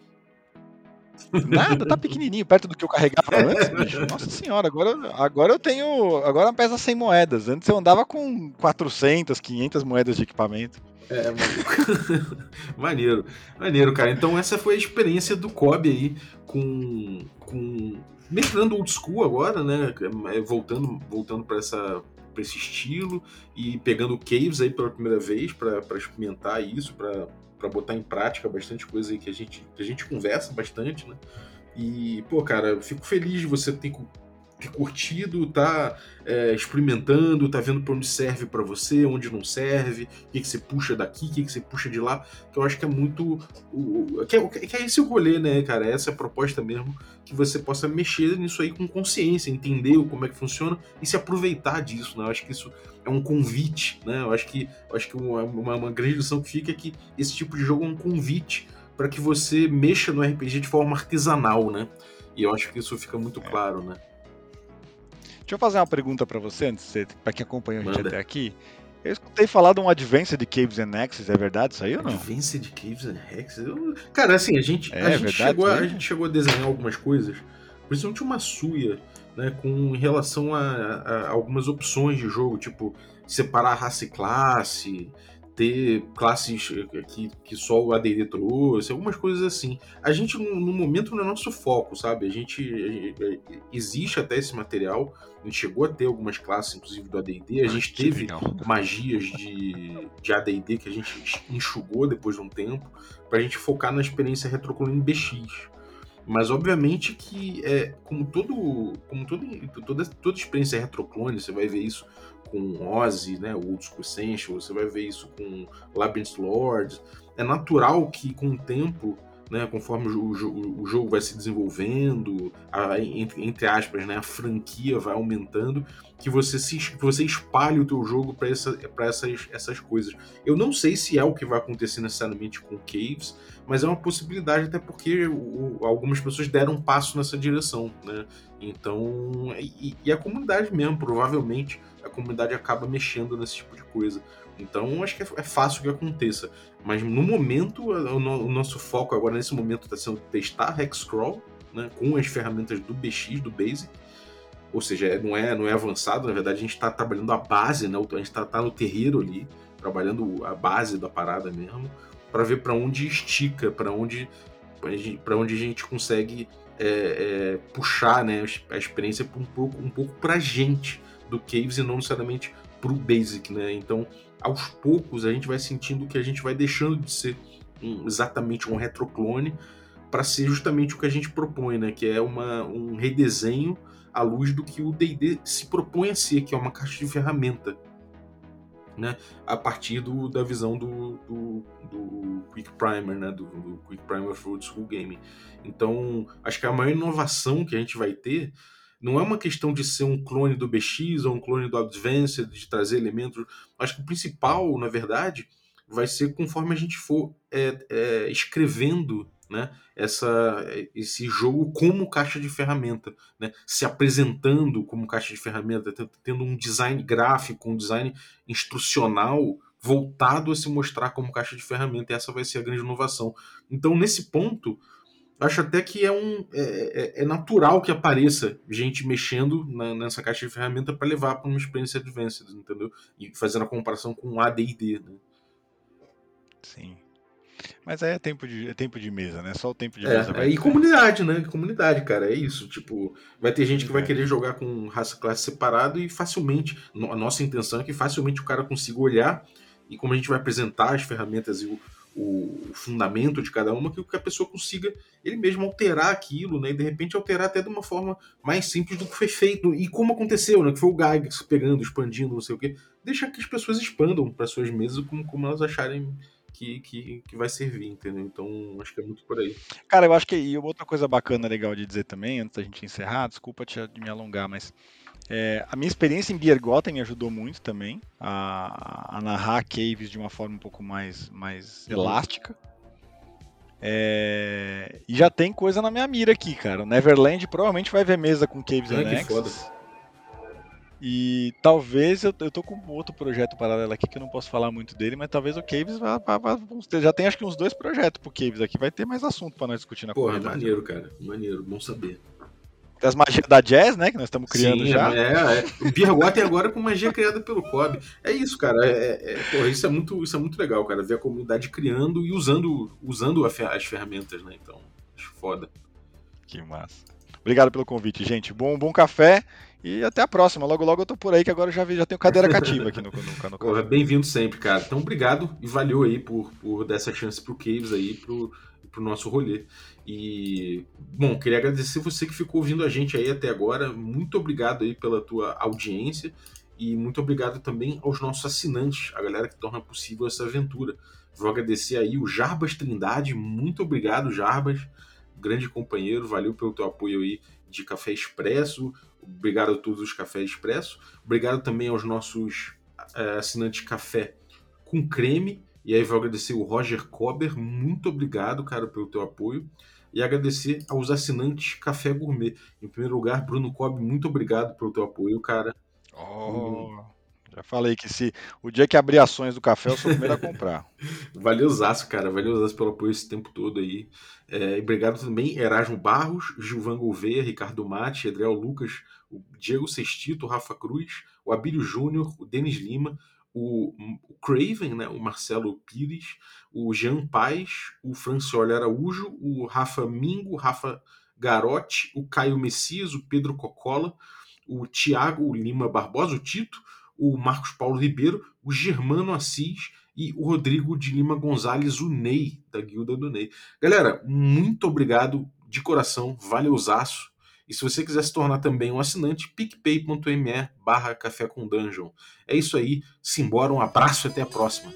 Speaker 1: Nada, tá pequenininho, perto do que eu carregava antes, bicho. Nossa senhora, agora, agora eu tenho. Agora pesa 100 moedas. Antes eu andava com 400, 500 moedas de equipamento.
Speaker 3: É, maneiro. maneiro. Maneiro, cara. Então essa foi a experiência do Kobe aí com. com mestrando old school agora, né? É, Voltando, voltando para essa para esse estilo e pegando caves aí pela primeira vez para experimentar isso, para botar em prática bastante coisa aí que a gente que a gente conversa bastante, né? E pô, cara, fico feliz de você ter curtido, tá é, experimentando, tá vendo pra onde serve pra você, onde não serve, o que, que você puxa daqui, o que, que você puxa de lá, que eu acho que é muito. O, que, é, que é esse o rolê, né, cara? Essa é a proposta mesmo, que você possa mexer nisso aí com consciência, entender como é que funciona e se aproveitar disso, né? Eu acho que isso é um convite, né? Eu acho que, eu acho que uma, uma, uma grande lição que fica é que esse tipo de jogo é um convite para que você mexa no RPG de forma artesanal, né? E eu acho que isso fica muito claro, né?
Speaker 1: Deixa eu fazer uma pergunta pra você, antes, de pra quem acompanhou a gente
Speaker 3: Manda.
Speaker 1: até aqui. Eu escutei falar de um Advanced Caves and Axes, é verdade isso aí ou não?
Speaker 3: Advanced Caves and Hexes? Eu- Cara, assim, a gente,
Speaker 1: É
Speaker 3: a, gente
Speaker 1: verdade
Speaker 3: chegou a, a gente chegou a desenhar algumas coisas, principalmente uma suia, né, com relação a, a, algumas opções de jogo, tipo separar raça e classe, ter classes que, que só o AD&D trouxe, algumas coisas assim. A gente, no, momento, não é nosso foco, sabe? A gente, Existe até esse material, a gente chegou a ter algumas classes, inclusive do AD&D, a gente teve legal. magias de, de AD&D que a gente enxugou depois de um tempo, pra gente focar na experiência retroclone BX. Mas obviamente que é como todo, como todo, toda, toda experiência retroclone, você vai ver isso com Ozzy, né, o School Essential, você vai ver isso com Labyrinth Lords. É natural que com o tempo, né, conforme o, o, o jogo vai se desenvolvendo, a, entre, entre, aspas, né, a franquia vai aumentando, que você, se, que você espalhe o teu jogo para essa, essas, essas coisas. Eu não sei se é o que vai acontecer necessariamente com Caves, mas é uma possibilidade até porque o, algumas pessoas deram um passo nessa direção, né? Então, e, e, a comunidade mesmo, provavelmente, a comunidade acaba mexendo nesse tipo de coisa. Então, acho que é, é fácil que aconteça. Mas no momento, o, o nosso foco agora, nesse momento, está sendo testar Hexcrawl, né? Com as ferramentas do BX, do Basic. Ou seja, é, não é, não é avançado, na verdade, a gente está trabalhando a base, né? A gente está tá no terreiro ali, trabalhando a base da parada mesmo para ver para onde estica, para onde para onde a gente consegue é, é, puxar né, a experiência um pouco um pouco para a gente do Caves e não necessariamente para o Basic, né? Então, aos poucos a gente vai sentindo que a gente vai deixando de ser um, exatamente um retroclone para ser justamente o que a gente propõe, né? Que é uma, um redesenho à luz do que o D&D se propõe a ser, que é uma caixa de ferramenta, né, a partir do, da visão do, do, do, Quick Primer, né, do, do Quick Primer for Old School Gaming. Então, acho que a maior inovação que a gente vai ter não é uma questão de ser um clone do BX ou um clone do Advanced, de trazer elementos. Acho que o principal, na verdade, vai ser conforme a gente for é, é, escrevendo né, essa, esse jogo como caixa de ferramenta, né, se apresentando como caixa de ferramenta, tendo um design gráfico, um design instrucional voltado a se mostrar como caixa de ferramenta, e essa vai ser a grande inovação. Então, nesse ponto, acho até que é, um, é, é, é natural que apareça gente mexendo na, nessa caixa de ferramenta para levar para uma experiência advanced, entendeu? E fazendo a comparação com AD&D, né?
Speaker 1: Sim. Mas aí é tempo de, é tempo de mesa, né? Só o tempo de
Speaker 3: é,
Speaker 1: mesa.
Speaker 3: Vai é, e comunidade, né? Comunidade, cara, é isso. Tipo, vai ter gente que vai querer jogar com raça classe separado e facilmente. A nossa intenção é que facilmente o cara consiga olhar e como a gente vai apresentar as ferramentas e o, o fundamento de cada uma, que a pessoa consiga ele mesmo alterar aquilo, né? E de repente alterar até de uma forma mais simples do que foi feito. E como aconteceu, né? Que foi o Gygax pegando, expandindo, não sei o quê. Deixar que as pessoas expandam para suas mesas como, como elas acharem que, que, que vai servir, entendeu? Então, acho que é muito por aí.
Speaker 1: Cara, eu acho que e outra coisa bacana, legal de dizer também, antes da gente encerrar, desculpa te, me alongar, mas é, a minha experiência em Biergotten me ajudou muito também a, a, narrar caves de uma forma um pouco mais, mais elástica. É, e já tem coisa na minha mira aqui, cara. O Neverland provavelmente vai ver mesa com caves
Speaker 3: anexos.
Speaker 1: E talvez eu, eu tô com outro projeto paralelo aqui que eu não posso falar muito dele, mas talvez o Caves vá, vá, vá já tem acho que uns dois projetos pro Caves aqui, vai ter mais assunto para nós discutir na
Speaker 3: Porra, comunidade. maneiro, cara, maneiro, bom saber.
Speaker 1: Tem as magias da Jazz, né, que nós estamos criando
Speaker 3: Sim,
Speaker 1: já.
Speaker 3: É, é. O Beer agora com magia criada pelo Kobe. É isso, cara, é, é, é, porra, isso é muito, isso é muito legal, cara, ver a comunidade criando e usando, usando as ferramentas, né, então, acho foda.
Speaker 1: Que massa. Obrigado pelo convite, gente. Bom, bom café e até a próxima. Logo, logo eu tô por aí, que agora eu já, vi, já tenho cadeira cativa aqui no, no,
Speaker 3: no Bem-vindo sempre, cara. Então, obrigado e valeu aí por, por dar essa chance pro Caves aí, pro, pro nosso rolê. E, bom, queria agradecer você que ficou ouvindo a gente aí até agora. Muito obrigado aí pela tua audiência e muito obrigado também aos nossos assinantes, a galera que torna possível essa aventura. Vou agradecer aí o Jarbas Trindade. Muito obrigado, Jarbas. Grande companheiro, valeu pelo teu apoio aí de Café Expresso. Obrigado a todos os Café Expresso. Obrigado também aos nossos é, assinantes Café com Creme. E aí vou agradecer o Roger Kober. Muito obrigado, cara, pelo teu apoio. E agradecer aos assinantes Café Gourmet. Em primeiro lugar, Bruno Kobe, muito obrigado pelo teu apoio, cara.
Speaker 1: Oh, Já falei que se o dia que abrir ações do café, eu sou o primeiro a comprar.
Speaker 3: Valeu, Zaço, cara. Valeu, Zaço, pelo apoio esse tempo todo aí. É, obrigado também, Erasmo Barros, Gilvan Gouveia, Ricardo Mate, Adriel Lucas, o Diego Sextito, Rafa Cruz, o Abílio Júnior, o Denis Lima, o, Craven, né, o Marcelo Pires, o Jean Paz, o Francioli Araújo, o Rafa Mingo, o Rafa Garotti, o Caio Messias, o Pedro Cocola, o Tiago Lima Barbosa, o Tito, o Marcos Paulo Ribeiro, o Germano Assis e o Rodrigo de Lima Gonzalez, o Ney, da Guilda do Ney. Galera, muito obrigado de coração, valeuzaço. E se você quiser se tornar também um assinante, picpay.me barra café com dungeon. É isso aí, simbora, um abraço e até a próxima.